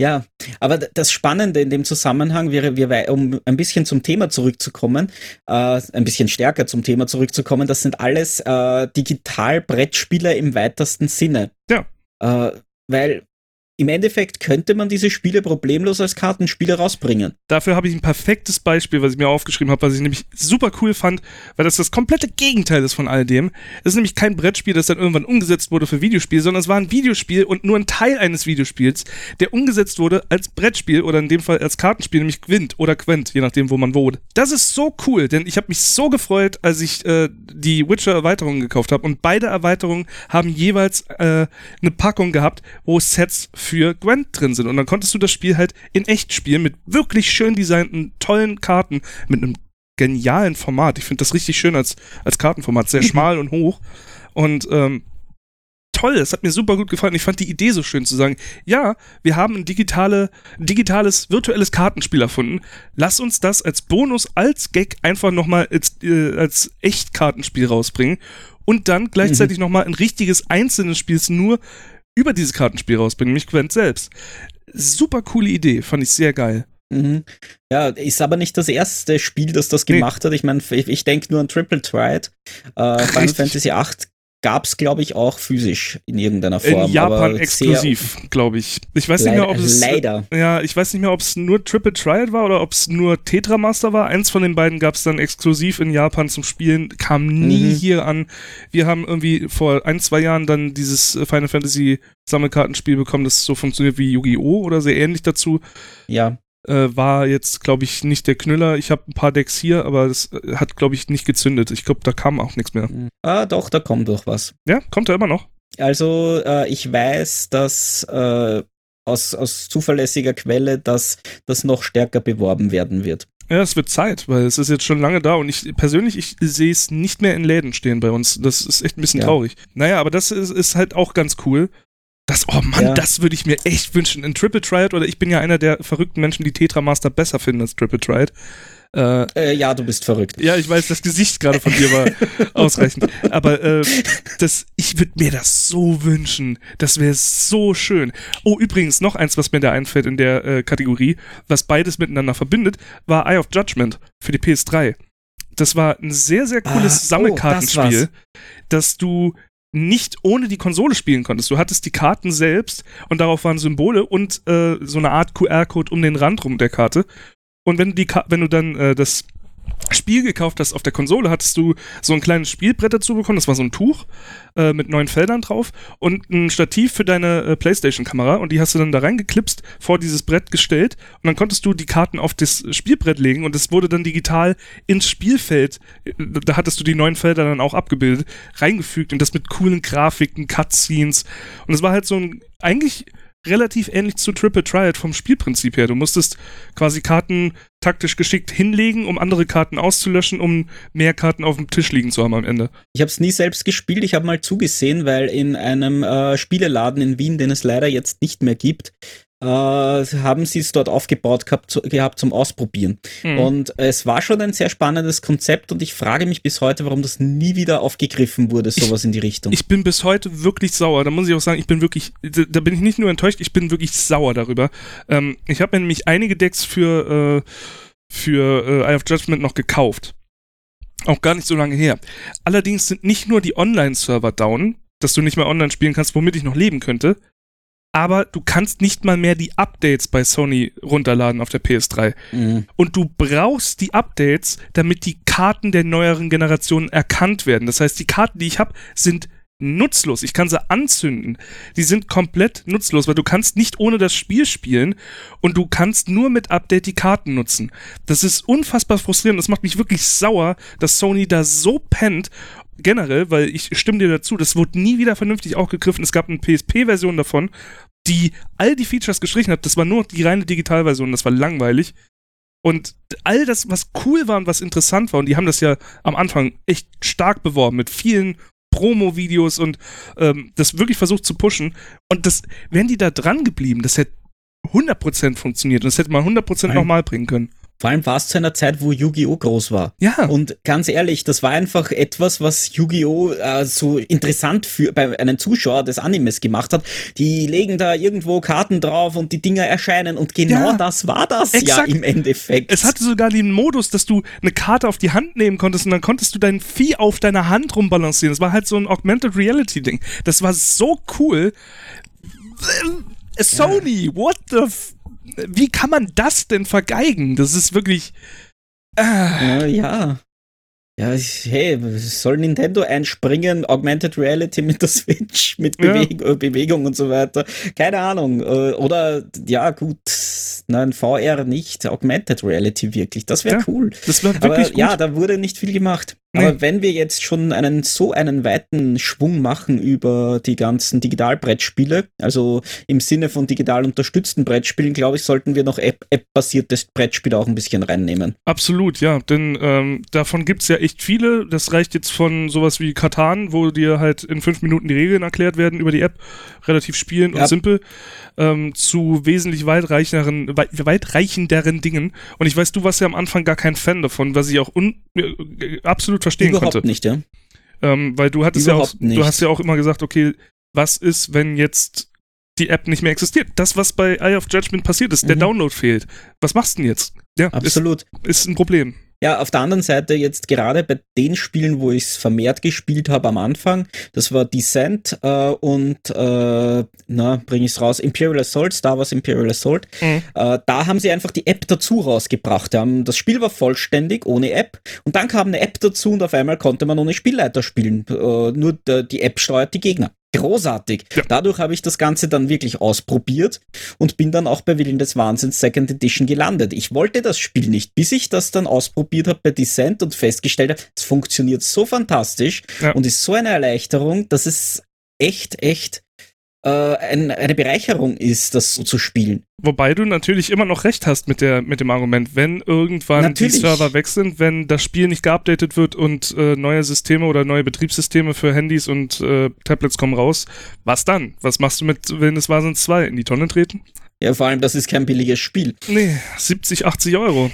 Ja, aber das Spannende in dem Zusammenhang wäre, wir, um ein bisschen zum Thema zurückzukommen, äh, ein bisschen stärker zum Thema zurückzukommen, das sind alles äh, Digital-Brettspiele im weitesten Sinne. Ja. Äh, weil im Endeffekt könnte man diese Spiele problemlos als Kartenspiele rausbringen. Dafür habe ich ein perfektes Beispiel, was ich mir aufgeschrieben habe, was ich nämlich super cool fand, weil das das komplette Gegenteil ist von all dem. Es ist nämlich kein Brettspiel, das dann irgendwann umgesetzt wurde für Videospiel, sondern es war ein Videospiel und nur ein Teil eines Videospiels, der umgesetzt wurde als Brettspiel oder in dem Fall als Kartenspiel, nämlich Quint oder Quent, je nachdem, wo man wohnt. Das ist so cool, denn ich habe mich so gefreut, als ich äh, die Witcher-Erweiterungen gekauft habe und beide Erweiterungen haben jeweils äh, eine Packung gehabt, wo Sets für Gwent drin sind. Und dann konntest du das Spiel halt in echt spielen mit wirklich schön designten, tollen Karten, mit einem genialen Format. Ich finde das richtig schön als, als Kartenformat, sehr schmal und hoch. Und ähm, toll, es hat mir super gut gefallen. Ich fand die Idee so schön zu sagen, ja, wir haben ein digitale, digitales, virtuelles Kartenspiel erfunden. Lass uns das als Bonus, als Gag einfach nochmal als, äh, als Echtkartenspiel rausbringen und dann gleichzeitig mhm. nochmal ein richtiges einzelnes Spiel nur über dieses Kartenspiel rausbringen, nämlich Gwent selbst. Super coole Idee, fand ich sehr geil. Mhm. Ja, ist aber nicht das erste Spiel, das das gemacht nee. hat. Ich meine, ich, ich denke nur an Triple Triad. Äh, Final Fantasy VIII gab es, glaube ich, auch physisch in irgendeiner Form. In Japan exklusiv, glaube ich. Ich weiß nicht mehr, ob es. Leider. Ja, ich weiß nicht mehr, ob es nur Triple Triad war oder ob es nur Tetra Master war. Eins von den beiden gab es dann exklusiv in Japan zum Spielen, kam nie mhm. hier an. Wir haben irgendwie vor ein, zwei Jahren dann dieses Final Fantasy Sammelkartenspiel bekommen, das so funktioniert wie Yu-Gi-Oh! oder sehr ähnlich dazu. Ja äh, war jetzt, glaube ich, nicht der Knüller. Ich habe ein paar Decks hier, aber das äh, hat, glaube ich, nicht gezündet. Ich glaube, da kam auch nichts mehr. Hm. Ah, doch, da kommt doch was. Ja, kommt da immer noch. Also, äh, ich weiß, dass äh, aus, aus zuverlässiger Quelle, dass das noch stärker beworben werden wird. Ja, es wird Zeit, weil es ist jetzt schon lange da und ich persönlich, ich sehe es nicht mehr in Läden stehen bei uns. Das ist echt ein bisschen ja. traurig. Naja, aber das ist, ist halt auch ganz cool. Das, oh Mann, ja. das würde ich mir echt wünschen. In Triple Triad, oder ich bin ja einer der verrückten Menschen, die Tetra Master besser finden als Triple Triad. Äh, äh, ja, du bist verrückt. Ja, ich weiß, das Gesicht gerade von dir war ausreichend. Aber äh, das, ich würde mir das so wünschen. Das wäre so schön. Oh, übrigens, noch eins, was mir da einfällt in der äh, Kategorie, was beides miteinander verbindet, war Eye of Judgment für die PS3. Das war ein sehr, sehr cooles ah, Sammelkartenspiel, oh, das, das du nicht ohne die Konsole spielen konntest. Du hattest die Karten selbst und darauf waren Symbole und äh, so eine Art QR-Code um den Rand rum der Karte. Und wenn, die wenn du dann äh, das Spiel gekauft hast auf der Konsole, hattest du so ein kleines Spielbrett dazu bekommen. Das war so ein Tuch äh, mit neun Feldern drauf und ein Stativ für deine äh, PlayStation-Kamera. Und die hast du dann da reingeklipst, vor dieses Brett gestellt. Und dann konntest du die Karten auf das Spielbrett legen und es wurde dann digital ins Spielfeld, äh, da hattest du die neun Felder dann auch abgebildet, reingefügt. Und das mit coolen Grafiken, Cutscenes. Und es war halt so ein eigentlich relativ ähnlich zu Triple Triad vom Spielprinzip her. Du musstest quasi Karten taktisch geschickt hinlegen, um andere Karten auszulöschen, um mehr Karten auf dem Tisch liegen zu haben am Ende. Ich habe es nie selbst gespielt, ich habe mal zugesehen, weil in einem äh, Spieleladen in Wien, den es leider jetzt nicht mehr gibt, äh, haben sie es dort aufgebaut gehabt, zu, gehabt zum Ausprobieren. Mhm. Und es war schon ein sehr spannendes Konzept und ich frage mich bis heute, warum das nie wieder aufgegriffen wurde, sowas ich, in die Richtung. Ich bin bis heute wirklich sauer. Da muss ich auch sagen, ich bin wirklich, da bin ich nicht nur enttäuscht, ich bin wirklich sauer darüber. Ähm, ich habe mir nämlich einige Decks für, äh, für äh, Eye of Judgment noch gekauft. Auch gar nicht so lange her. Allerdings sind nicht nur die Online-Server down, dass du nicht mehr online spielen kannst, womit ich noch leben könnte, aber du kannst nicht mal mehr die Updates bei Sony runterladen auf der PS3. Mhm. Und du brauchst die Updates, damit die Karten der neueren Generationen erkannt werden. Das heißt, die Karten, die ich habe, sind nutzlos. Ich kann sie anzünden. Die sind komplett nutzlos, weil du kannst nicht ohne das Spiel spielen und du kannst nur mit Update die Karten nutzen. Das ist unfassbar frustrierend. Das macht mich wirklich sauer, dass Sony da so pennt generell, weil ich stimme dir dazu, das wurde nie wieder vernünftig aufgegriffen. Es gab eine PSP-Version davon, die all die Features gestrichen hat. Das war nur die reine Digitalversion, das war langweilig. Und all das, was cool war und was interessant war, und die haben das ja am Anfang echt stark beworben mit vielen Promo-Videos und ähm, das wirklich versucht zu pushen. Und das, wären die da dran geblieben, das hätte 100% funktioniert und das hätte man 100% nochmal bringen können. Vor allem war es zu einer Zeit, wo Yu-Gi-Oh! groß war. Ja. Und ganz ehrlich, das war einfach etwas, was Yu-Gi-Oh! Äh, so interessant für bei einem Zuschauer des Animes gemacht hat. Die legen da irgendwo Karten drauf und die Dinger erscheinen und genau ja, das war das exakt. ja im Endeffekt. Es hatte sogar den Modus, dass du eine Karte auf die Hand nehmen konntest und dann konntest du dein Vieh auf deiner Hand rumbalancieren. Das war halt so ein Augmented Reality Ding. Das war so cool. Sony, ja. what the f wie kann man das denn vergeigen? Das ist wirklich. Äh. Ja, ja. Ja, hey, soll Nintendo einspringen? Augmented Reality mit der Switch, mit Beweg ja. Bewegung und so weiter. Keine Ahnung. Äh, oder, ja, gut, nein, VR nicht, Augmented Reality wirklich. Das wäre ja, cool. Das wäre wirklich Aber, gut. Ja, da wurde nicht viel gemacht. Nee. Aber wenn wir jetzt schon einen so einen weiten Schwung machen über die ganzen Digitalbrettspiele, also im Sinne von digital unterstützten Brettspielen, glaube ich, sollten wir noch App-basiertes App Brettspiel auch ein bisschen reinnehmen. Absolut, ja, denn ähm, davon gibt es ja echt viele. Das reicht jetzt von sowas wie Katan, wo dir halt in fünf Minuten die Regeln erklärt werden über die App, relativ spielend ja. und simpel, ähm, zu wesentlich weitreichenderen, weit, weitreichenderen Dingen. Und ich weiß, du warst ja am Anfang gar kein Fan davon, was ich auch un, äh, absolut verstehen Überhaupt konnte. nicht, ja. Ähm, weil du hattest Überhaupt ja auch, nicht. du hast ja auch immer gesagt, okay, was ist, wenn jetzt die App nicht mehr existiert? Das, was bei Eye of Judgment passiert ist, mhm. der Download fehlt. Was machst du denn jetzt? Ja, absolut. Ist, ist ein Problem. Ja, auf der anderen Seite jetzt gerade bei den Spielen, wo ich es vermehrt gespielt habe am Anfang, das war Descent äh, und äh, na, bringe ich es raus, Imperial Assault, Star Wars Imperial Assault. Mhm. Äh, da haben sie einfach die App dazu rausgebracht. Haben, das Spiel war vollständig, ohne App. Und dann kam eine App dazu und auf einmal konnte man ohne Spielleiter spielen. Äh, nur die App steuert die Gegner großartig. Ja. Dadurch habe ich das Ganze dann wirklich ausprobiert und bin dann auch bei Willen des Wahnsinns Second Edition gelandet. Ich wollte das Spiel nicht, bis ich das dann ausprobiert habe bei Descent und festgestellt habe, es funktioniert so fantastisch ja. und ist so eine Erleichterung, dass es echt, echt äh, ein, eine Bereicherung ist, das so zu spielen. Wobei du natürlich immer noch recht hast mit, der, mit dem Argument, wenn irgendwann natürlich. die Server weg sind, wenn das Spiel nicht geupdatet wird und äh, neue Systeme oder neue Betriebssysteme für Handys und äh, Tablets kommen raus, was dann? Was machst du mit, wenn es Wahnsinns 2 in die Tonne treten? Ja, vor allem, das ist kein billiges Spiel. Nee, 70, 80 Euro.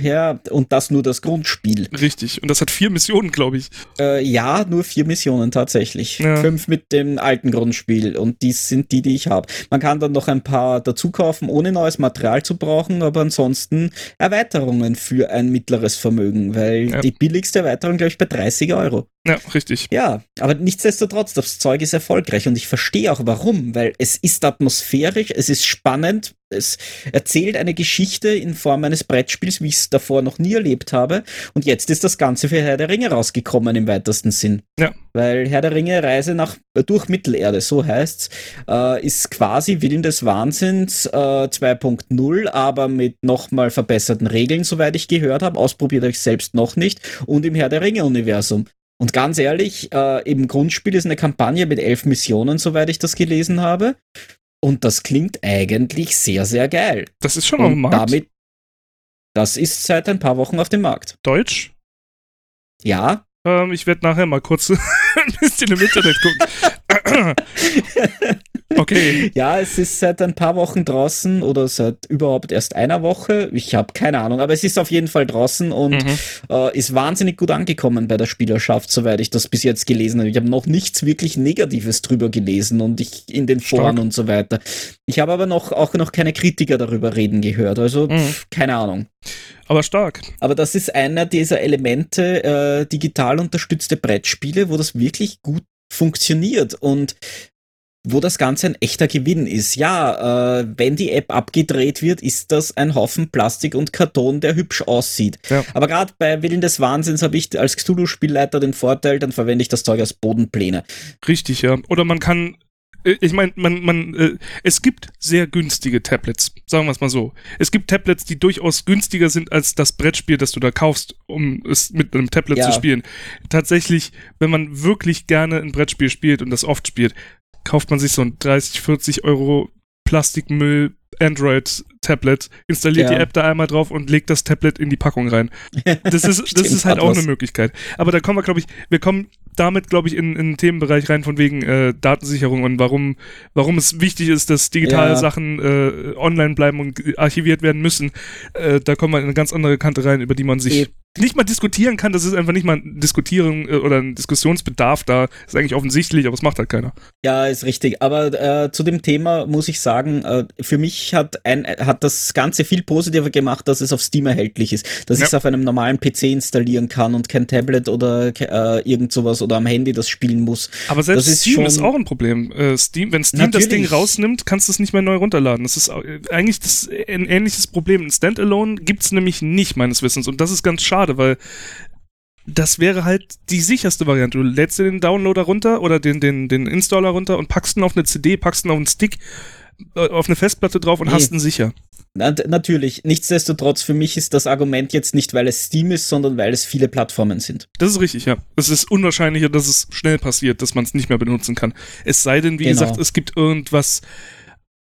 Ja, und das nur das Grundspiel. Richtig. Und das hat vier Missionen, glaube ich. Äh, ja, nur vier Missionen tatsächlich. Ja. Fünf mit dem alten Grundspiel. Und dies sind die, die ich habe. Man kann dann noch ein paar dazu kaufen, ohne neues Material zu brauchen, aber ansonsten Erweiterungen für ein mittleres Vermögen, weil ja. die billigste Erweiterung, glaube ich, bei 30 Euro. Ja, richtig. Ja, aber nichtsdestotrotz, das Zeug ist erfolgreich und ich verstehe auch warum, weil es ist atmosphärisch, es ist spannend, es erzählt eine Geschichte in Form eines Brettspiels, wie ich es davor noch nie erlebt habe. Und jetzt ist das Ganze für Herr der Ringe rausgekommen im weitesten Sinn. Ja. Weil Herr der Ringe Reise nach durch Mittelerde, so heißt's, äh, ist quasi Willen des Wahnsinns äh, 2.0, aber mit nochmal verbesserten Regeln, soweit ich gehört habe. Ausprobiert euch selbst noch nicht. Und im Herr der Ringe-Universum. Und ganz ehrlich, äh, im Grundspiel ist eine Kampagne mit elf Missionen, soweit ich das gelesen habe. Und das klingt eigentlich sehr, sehr geil. Das ist schon auf dem Markt. Damit, das ist seit ein paar Wochen auf dem Markt. Deutsch? Ja. Ähm, ich werde nachher mal kurz ein bisschen im Internet gucken. Okay. Ja, es ist seit ein paar Wochen draußen oder seit überhaupt erst einer Woche. Ich habe keine Ahnung, aber es ist auf jeden Fall draußen und mhm. äh, ist wahnsinnig gut angekommen bei der Spielerschaft, soweit ich das bis jetzt gelesen habe. Ich habe noch nichts wirklich Negatives drüber gelesen und ich in den Foren Stark. und so weiter. Ich habe aber noch auch noch keine Kritiker darüber reden gehört. Also mhm. keine Ahnung. Aber stark. Aber das ist einer dieser Elemente äh, digital unterstützte Brettspiele, wo das wirklich gut funktioniert und wo das Ganze ein echter Gewinn ist. Ja, äh, wenn die App abgedreht wird, ist das ein Haufen Plastik und Karton, der hübsch aussieht. Ja. Aber gerade bei Willen des Wahnsinns habe ich als Cthulhu-Spielleiter den Vorteil, dann verwende ich das Zeug als Bodenpläne. Richtig, ja. Oder man kann ich meine, man, man, äh, es gibt sehr günstige Tablets, sagen wir es mal so. Es gibt Tablets, die durchaus günstiger sind als das Brettspiel, das du da kaufst, um es mit einem Tablet ja. zu spielen. Tatsächlich, wenn man wirklich gerne ein Brettspiel spielt und das oft spielt, kauft man sich so ein 30, 40 Euro Plastikmüll Android-Tablet, installiert ja. die App da einmal drauf und legt das Tablet in die Packung rein. Das ist, das ist halt auch eine Möglichkeit. Aber da kommen wir, glaube ich, wir kommen damit, glaube ich, in, in einen Themenbereich rein von wegen äh, Datensicherung und warum, warum es wichtig ist, dass digitale ja. Sachen äh, online bleiben und archiviert werden müssen. Äh, da kommen wir in eine ganz andere Kante rein, über die man sich nicht mal diskutieren kann. Das ist einfach nicht mal ein Diskutieren äh, oder ein Diskussionsbedarf da. Ist eigentlich offensichtlich, aber es macht halt keiner. Ja, ist richtig. Aber äh, zu dem Thema muss ich sagen, äh, für mich hat, ein, hat das Ganze viel positiver gemacht, dass es auf Steam erhältlich ist. Dass ja. ich es auf einem normalen PC installieren kann und kein Tablet oder äh, irgend sowas oder am Handy das spielen muss. Aber selbst das ist Steam ist auch ein Problem. Äh, Steam, wenn Steam Natürlich. das Ding rausnimmt, kannst du es nicht mehr neu runterladen. Das ist äh, eigentlich das, ein ähnliches Problem. Ein Standalone gibt es nämlich nicht, meines Wissens. Und das ist ganz schade, weil das wäre halt die sicherste Variante. Du lädst dir den Downloader runter oder den, den, den Installer runter und packst ihn auf eine CD, packst ihn auf einen Stick, äh, auf eine Festplatte drauf und nee. hast ihn sicher. Na, natürlich. Nichtsdestotrotz, für mich ist das Argument jetzt nicht, weil es Steam ist, sondern weil es viele Plattformen sind. Das ist richtig, ja. Es ist unwahrscheinlicher, dass es schnell passiert, dass man es nicht mehr benutzen kann. Es sei denn, wie genau. gesagt, es gibt irgendwas,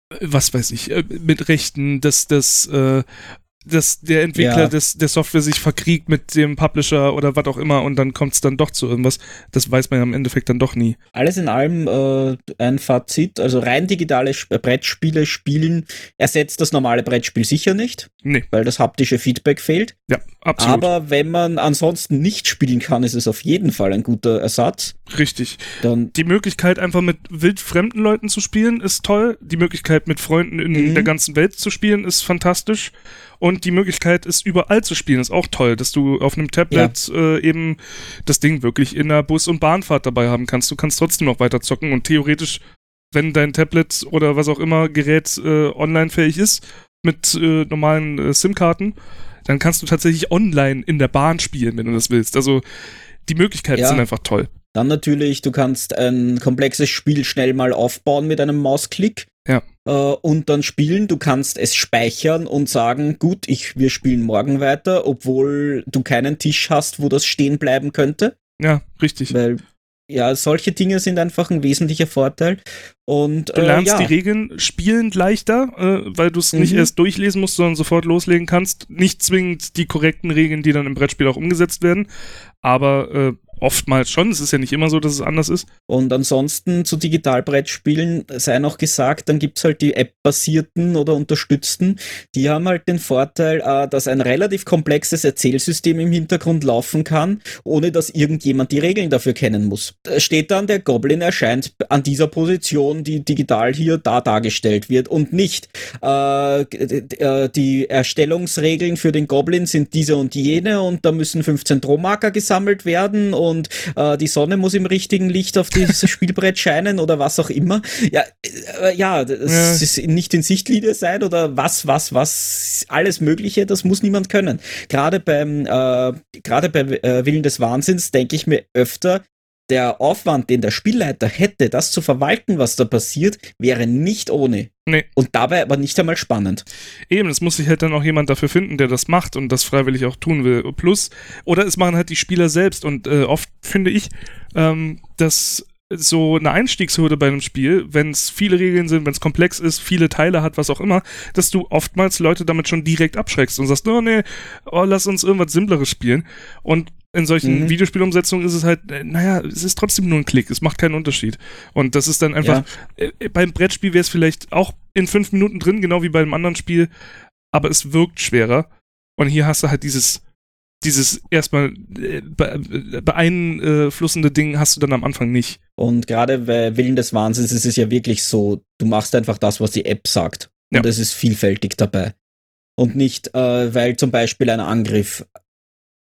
äh, was weiß ich, äh, mit Rechten, dass das äh, dass der Entwickler ja. des, der Software sich verkriegt mit dem Publisher oder was auch immer und dann kommt es dann doch zu irgendwas. Das weiß man ja im Endeffekt dann doch nie. Alles in allem äh, ein Fazit, also rein digitale Brettspiele spielen ersetzt das normale Brettspiel sicher nicht, nee. weil das haptische Feedback fehlt. Ja, absolut. Aber wenn man ansonsten nicht spielen kann, ist es auf jeden Fall ein guter Ersatz. Richtig. Dann Die Möglichkeit einfach mit wildfremden Leuten zu spielen ist toll. Die Möglichkeit mit Freunden in mhm. der ganzen Welt zu spielen ist fantastisch. Und die Möglichkeit, es überall zu spielen, ist auch toll, dass du auf einem Tablet ja. äh, eben das Ding wirklich in der Bus- und Bahnfahrt dabei haben kannst. Du kannst trotzdem noch weiter zocken und theoretisch, wenn dein Tablet oder was auch immer Gerät äh, online-fähig ist, mit äh, normalen äh, SIM-Karten, dann kannst du tatsächlich online in der Bahn spielen, wenn du das willst. Also die Möglichkeiten ja. sind einfach toll. Dann natürlich, du kannst ein komplexes Spiel schnell mal aufbauen mit einem Mausklick. Ja. Äh, und dann spielen. Du kannst es speichern und sagen, gut, ich, wir spielen morgen weiter, obwohl du keinen Tisch hast, wo das stehen bleiben könnte. Ja, richtig. Weil ja, solche Dinge sind einfach ein wesentlicher Vorteil. Und, du lernst äh, ja. die Regeln spielend leichter, äh, weil du es mhm. nicht erst durchlesen musst, sondern sofort loslegen kannst. Nicht zwingend die korrekten Regeln, die dann im Brettspiel auch umgesetzt werden, aber äh, oftmals schon. Es ist ja nicht immer so, dass es anders ist. Und ansonsten zu Digitalbrettspielen sei noch gesagt, dann gibt's halt die App-basierten oder unterstützten. Die haben halt den Vorteil, äh, dass ein relativ komplexes Erzählsystem im Hintergrund laufen kann, ohne dass irgendjemand die Regeln dafür kennen muss. Da steht dann, der Goblin erscheint an dieser Position, die digital hier da dargestellt wird und nicht äh, äh die Erstellungsregeln für den Goblin sind diese und jene und da müssen 15 Drohmarker gesammelt werden und äh, die Sonne muss im richtigen Licht auf dieses Spielbrett scheinen oder was auch immer. Ja, äh, ja, es ist nicht in Sichtlinie sein oder was, was, was, alles Mögliche, das muss niemand können. Gerade beim, äh, gerade bei äh, Willen des Wahnsinns denke ich mir öfter, der Aufwand, den der Spielleiter hätte, das zu verwalten, was da passiert, wäre nicht ohne. Nee. Und dabei aber nicht einmal spannend. Eben, es muss sich halt dann auch jemand dafür finden, der das macht und das freiwillig auch tun will. Plus, oder es machen halt die Spieler selbst und äh, oft finde ich, ähm, dass so eine Einstiegshürde bei einem Spiel, wenn es viele Regeln sind, wenn es komplex ist, viele Teile hat, was auch immer, dass du oftmals Leute damit schon direkt abschreckst und sagst, oh nee, oh, lass uns irgendwas Simpleres spielen. Und in solchen mhm. Videospielumsetzungen ist es halt, äh, naja, es ist trotzdem nur ein Klick, es macht keinen Unterschied. Und das ist dann einfach, ja. äh, beim Brettspiel wäre es vielleicht auch in fünf Minuten drin, genau wie bei einem anderen Spiel, aber es wirkt schwerer. Und hier hast du halt dieses, dieses erstmal äh, beeinflussende Ding hast du dann am Anfang nicht. Und gerade bei Willen des Wahnsinns ist es ja wirklich so, du machst einfach das, was die App sagt. Und ja. es ist vielfältig dabei. Und nicht, äh, weil zum Beispiel ein Angriff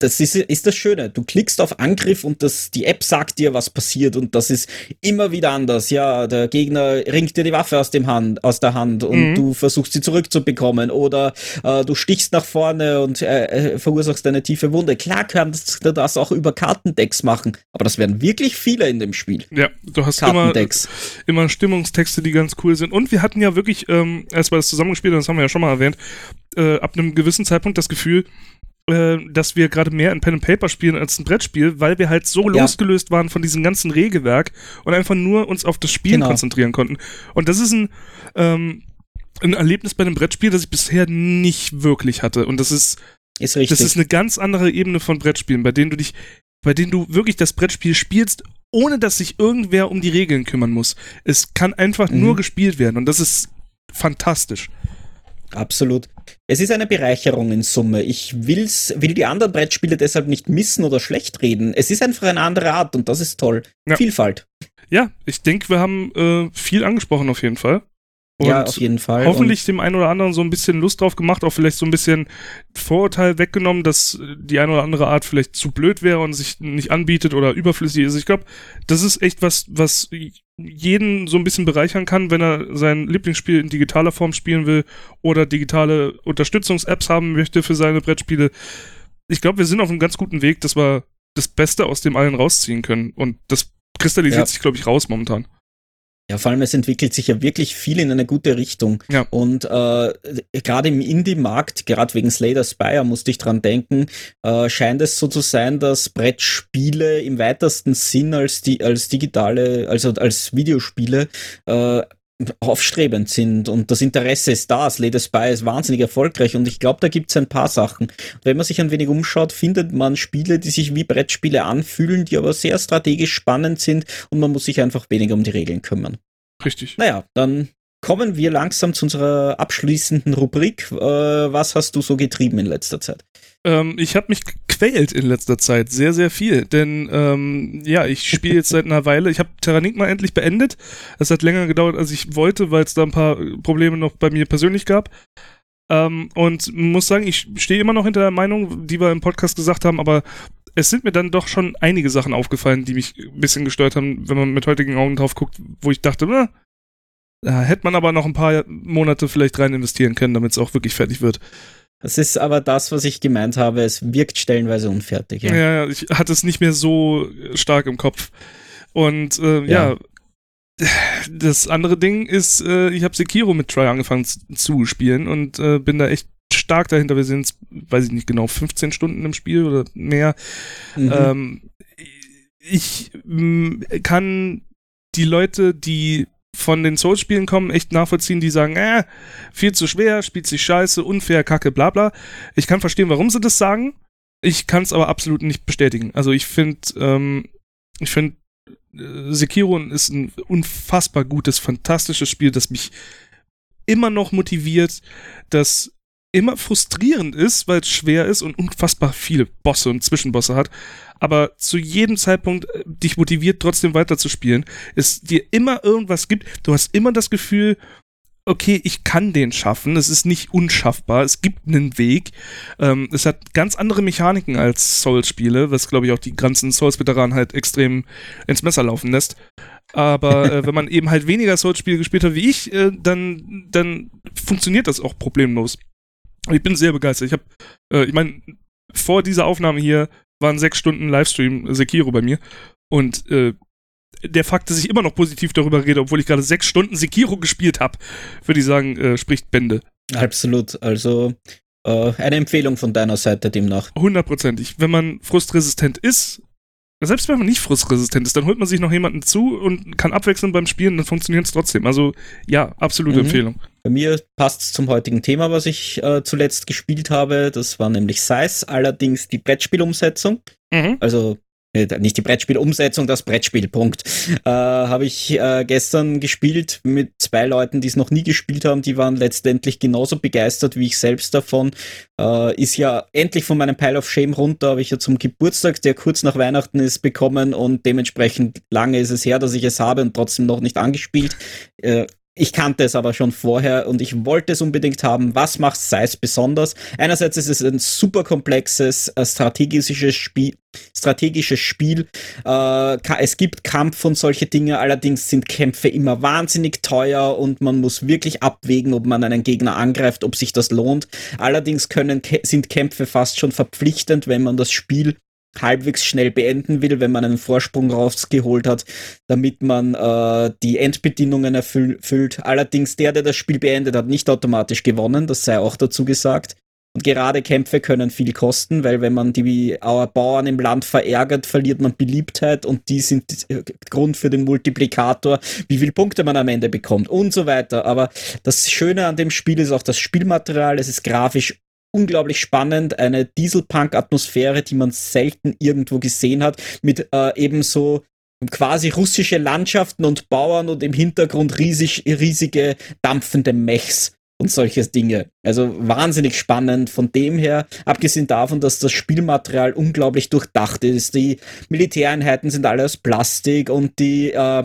das ist, ist das Schöne. Du klickst auf Angriff und das, die App sagt dir, was passiert und das ist immer wieder anders. Ja, der Gegner ringt dir die Waffe aus, dem Hand, aus der Hand und mhm. du versuchst sie zurückzubekommen oder äh, du stichst nach vorne und äh, äh verursachst eine tiefe Wunde. Klar kannst du das auch über Kartendecks machen, aber das werden wirklich viele in dem Spiel. Ja, du hast immer, immer Stimmungstexte, die ganz cool sind. Und wir hatten ja wirklich, ähm, als wir das zusammengespielt haben, das haben wir ja schon mal erwähnt, äh, ab einem gewissen Zeitpunkt das Gefühl, äh, dass wir gerade mehr ein Pen and Paper spielen als ein Brettspiel, weil wir halt so ja. losgelöst waren von diesem ganzen Regelwerk und einfach nur uns auf das Spielen genau. konzentrieren konnten. Und das ist ein, ähm, ein Erlebnis bei einem Brettspiel, das ich bisher nicht wirklich hatte. Und das ist, ist richtig. das ist eine ganz andere Ebene von Brettspielen, bei denen du dich, bei denen du wirklich das Brettspiel spielst, ohne dass sich irgendwer um die Regeln kümmern muss. Es kann einfach mhm. nur gespielt werden und das ist fantastisch. Absolut. Es ist eine Bereicherung in Summe. Ich will's, will die anderen Brettspiele deshalb nicht missen oder schlecht reden. Es ist einfach eine andere Art und das ist toll. Ja. Vielfalt. Ja, ich denke, wir haben äh, viel angesprochen auf jeden Fall. Und ja, auf jeden Fall. Hoffentlich und dem einen oder anderen so ein bisschen Lust drauf gemacht, auch vielleicht so ein bisschen Vorurteil weggenommen, dass die eine oder andere Art vielleicht zu blöd wäre und sich nicht anbietet oder überflüssig ist. Ich glaube, das ist echt was, was jeden so ein bisschen bereichern kann, wenn er sein Lieblingsspiel in digitaler Form spielen will oder digitale Unterstützungs-Apps haben möchte für seine Brettspiele. Ich glaube, wir sind auf einem ganz guten Weg, dass wir das Beste aus dem allen rausziehen können. Und das kristallisiert ja. sich, glaube ich, raus momentan. Ja, vor allem es entwickelt sich ja wirklich viel in eine gute Richtung. Ja. Und äh, gerade im Indie-Markt, gerade wegen Slater Spire musste ich dran denken, äh, scheint es so zu sein, dass Brettspiele im weitesten Sinn als die als digitale, also als Videospiele äh, aufstrebend sind und das Interesse ist da. Slay the Spy ist wahnsinnig erfolgreich und ich glaube, da gibt es ein paar Sachen. Wenn man sich ein wenig umschaut, findet man Spiele, die sich wie Brettspiele anfühlen, die aber sehr strategisch spannend sind und man muss sich einfach weniger um die Regeln kümmern. Richtig. Naja, dann kommen wir langsam zu unserer abschließenden Rubrik. Äh, was hast du so getrieben in letzter Zeit? Ähm, ich habe mich gequält in letzter Zeit, sehr, sehr viel. Denn ähm, ja, ich spiele jetzt seit einer Weile. Ich habe Terranigma endlich beendet. Es hat länger gedauert, als ich wollte, weil es da ein paar Probleme noch bei mir persönlich gab. Ähm, und muss sagen, ich stehe immer noch hinter der Meinung, die wir im Podcast gesagt haben, aber es sind mir dann doch schon einige Sachen aufgefallen, die mich ein bisschen gestört haben, wenn man mit heutigen Augen drauf guckt, wo ich dachte, na, da hätte man aber noch ein paar Monate vielleicht rein investieren können, damit es auch wirklich fertig wird. Das ist aber das, was ich gemeint habe. Es wirkt stellenweise unfertig. Ja, ja ich hatte es nicht mehr so stark im Kopf. Und äh, ja. ja. das andere Ding ist, äh, ich habe Sekiro mit Try angefangen zu spielen und äh, bin da echt stark dahinter. Wir sind, weiß ich nicht genau, 15 Stunden im Spiel oder mehr. Mhm. Ähm, ich kann die Leute, die von den Souls-Spielen kommen, echt nachvollziehen, die sagen, äh, viel zu schwer, spielt sich scheiße, unfair, kacke, bla bla. Ich kann verstehen, warum sie das sagen. Ich kann es aber absolut nicht bestätigen. Also ich finde, ähm, ich finde, äh, Sekiro ist ein unfassbar gutes, fantastisches Spiel, das mich immer noch motiviert, das immer frustrierend ist, weil es schwer ist und unfassbar viele Bosse und Zwischenbosse hat, aber zu jedem Zeitpunkt äh, dich motiviert, trotzdem weiterzuspielen, es dir immer irgendwas gibt, du hast immer das Gefühl, okay, ich kann den schaffen, es ist nicht unschaffbar, es gibt einen Weg. Ähm, es hat ganz andere Mechaniken als Souls-Spiele, was glaube ich auch die ganzen Souls-Veteranen halt extrem ins Messer laufen lässt. Aber äh, wenn man eben halt weniger Souls-Spiele gespielt hat wie ich, äh, dann, dann funktioniert das auch problemlos. Ich bin sehr begeistert. Ich habe, äh, ich meine, vor dieser Aufnahme hier waren sechs Stunden Livestream Sekiro bei mir und äh, der Fakt, dass ich immer noch positiv darüber rede, obwohl ich gerade sechs Stunden Sekiro gespielt habe, würde ich sagen, äh, spricht Bände. Absolut. Also äh, eine Empfehlung von deiner Seite demnach. Hundertprozentig. Wenn man frustresistent ist, selbst wenn man nicht frustresistent ist, dann holt man sich noch jemanden zu und kann abwechseln beim Spielen, dann funktioniert es trotzdem. Also ja, absolute mhm. Empfehlung. Bei mir passt es zum heutigen Thema, was ich äh, zuletzt gespielt habe. Das war nämlich Size, allerdings die Brettspielumsetzung. Mhm. Also nicht die Brettspielumsetzung, das Brettspielpunkt, äh, habe ich äh, gestern gespielt mit zwei Leuten, die es noch nie gespielt haben. Die waren letztendlich genauso begeistert wie ich selbst davon. Äh, ist ja endlich von meinem Pile of Shame runter, habe ich ja zum Geburtstag, der kurz nach Weihnachten ist, bekommen und dementsprechend lange ist es her, dass ich es habe und trotzdem noch nicht angespielt. Ich kannte es aber schon vorher und ich wollte es unbedingt haben. Was macht Size besonders? Einerseits ist es ein super komplexes äh, strategisches Spiel. Strategisches Spiel. Äh, es gibt Kampf und solche Dinge, allerdings sind Kämpfe immer wahnsinnig teuer und man muss wirklich abwägen, ob man einen Gegner angreift, ob sich das lohnt. Allerdings können, sind Kämpfe fast schon verpflichtend, wenn man das Spiel halbwegs schnell beenden will, wenn man einen Vorsprung rausgeholt hat, damit man äh, die Endbedingungen erfüllt. Allerdings der, der das Spiel beendet hat, nicht automatisch gewonnen, das sei auch dazu gesagt. Und gerade Kämpfe können viel kosten, weil wenn man die Bauern im Land verärgert, verliert man Beliebtheit und die sind Grund für den Multiplikator, wie viele Punkte man am Ende bekommt und so weiter. Aber das Schöne an dem Spiel ist auch das Spielmaterial. Es ist grafisch unglaublich spannend, eine Dieselpunk-Atmosphäre, die man selten irgendwo gesehen hat, mit äh, ebenso quasi russische Landschaften und Bauern und im Hintergrund riesig, riesige dampfende Mechs und solche Dinge. Also wahnsinnig spannend von dem her, abgesehen davon, dass das Spielmaterial unglaublich durchdacht ist. Die Militäreinheiten sind alle aus Plastik und die äh,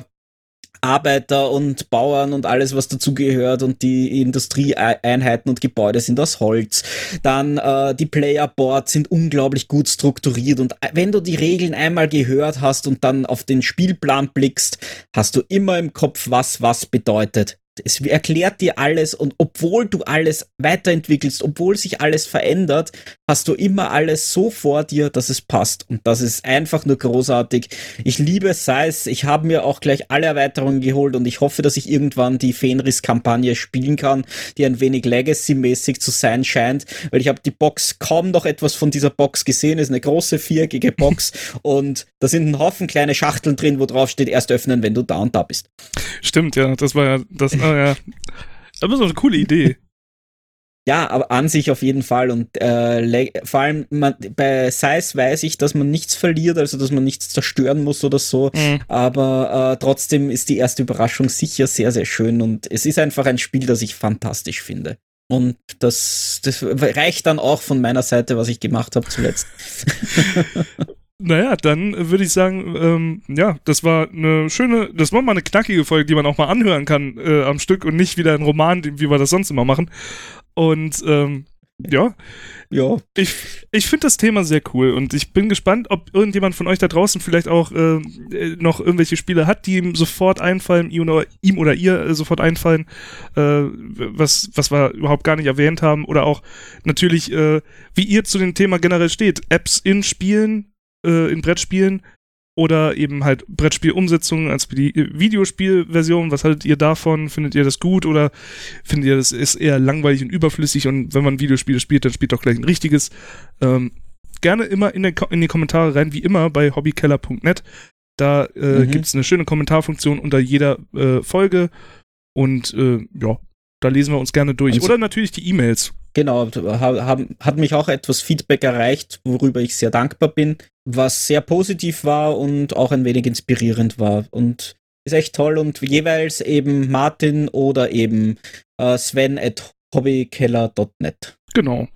Arbeiter und Bauern und alles, was dazugehört und die Industrieeinheiten und Gebäude sind aus Holz. Dann äh, die Playerboards sind unglaublich gut strukturiert und äh, wenn du die Regeln einmal gehört hast und dann auf den Spielplan blickst, hast du immer im Kopf, was was bedeutet. Es erklärt dir alles und obwohl du alles weiterentwickelst, obwohl sich alles verändert, hast du immer alles so vor dir, dass es passt. Und das ist einfach nur großartig. Ich liebe Size. Ich habe mir auch gleich alle Erweiterungen geholt und ich hoffe, dass ich irgendwann die Fenris-Kampagne spielen kann, die ein wenig Legacy-mäßig zu sein scheint, weil ich habe die Box kaum noch etwas von dieser Box gesehen. Es ist eine große viereckige Box und da sind ein Haufen kleine Schachteln drin, wo drauf steht, erst öffnen, wenn du da und da bist. Stimmt, ja. Das war ja das Ah, ja. Aber so eine coole Idee. Ja, aber an sich auf jeden Fall. Und äh, vor allem man, bei Size weiß ich, dass man nichts verliert, also dass man nichts zerstören muss oder so. Mhm. Aber äh, trotzdem ist die erste Überraschung sicher sehr, sehr schön. Und es ist einfach ein Spiel, das ich fantastisch finde. Und das, das reicht dann auch von meiner Seite, was ich gemacht habe zuletzt. Naja, dann würde ich sagen, ähm, ja, das war eine schöne, das war mal eine knackige Folge, die man auch mal anhören kann äh, am Stück und nicht wieder ein Roman, wie wir das sonst immer machen. Und ähm, ja, ja. Ich, ich finde das Thema sehr cool und ich bin gespannt, ob irgendjemand von euch da draußen vielleicht auch äh, noch irgendwelche Spiele hat, die ihm sofort einfallen, ihm oder, ihm oder ihr äh, sofort einfallen, äh, was, was wir überhaupt gar nicht erwähnt haben oder auch natürlich, äh, wie ihr zu dem Thema generell steht. Apps in Spielen, äh, in Brettspielen oder eben halt Brettspielumsetzungen als Videospielversion. Was haltet ihr davon? Findet ihr das gut oder findet ihr das ist eher langweilig und überflüssig und wenn man Videospiele spielt, dann spielt doch gleich ein richtiges. Ähm, gerne immer in, den, in die Kommentare rein, wie immer bei hobbykeller.net. Da äh, mhm. gibt es eine schöne Kommentarfunktion unter jeder äh, Folge und äh, ja, da lesen wir uns gerne durch. Also, Oder natürlich die E-Mails genau, haben, hat mich auch etwas Feedback erreicht, worüber ich sehr dankbar bin, was sehr positiv war und auch ein wenig inspirierend war. Und ist echt toll und jeweils eben Martin oder eben äh, Sven at hobbykeller.net. Genau.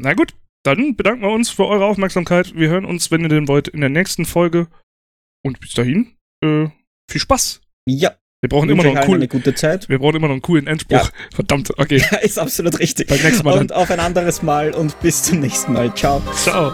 Na gut, dann bedanken wir uns für eure Aufmerksamkeit. Wir hören uns, wenn ihr denn wollt, in der nächsten Folge. Und bis dahin, äh, viel Spaß. Ja. Wir brauchen immer noch einen coolen, eine gute Zeit. Wir brauchen immer noch einen coolen Endspruch. Ja. Verdammt, okay. Ja, ist absolut richtig. Beim nächsten Mal. Und dann. auf ein anderes Mal und bis zum nächsten Mal. Ciao. Ciao.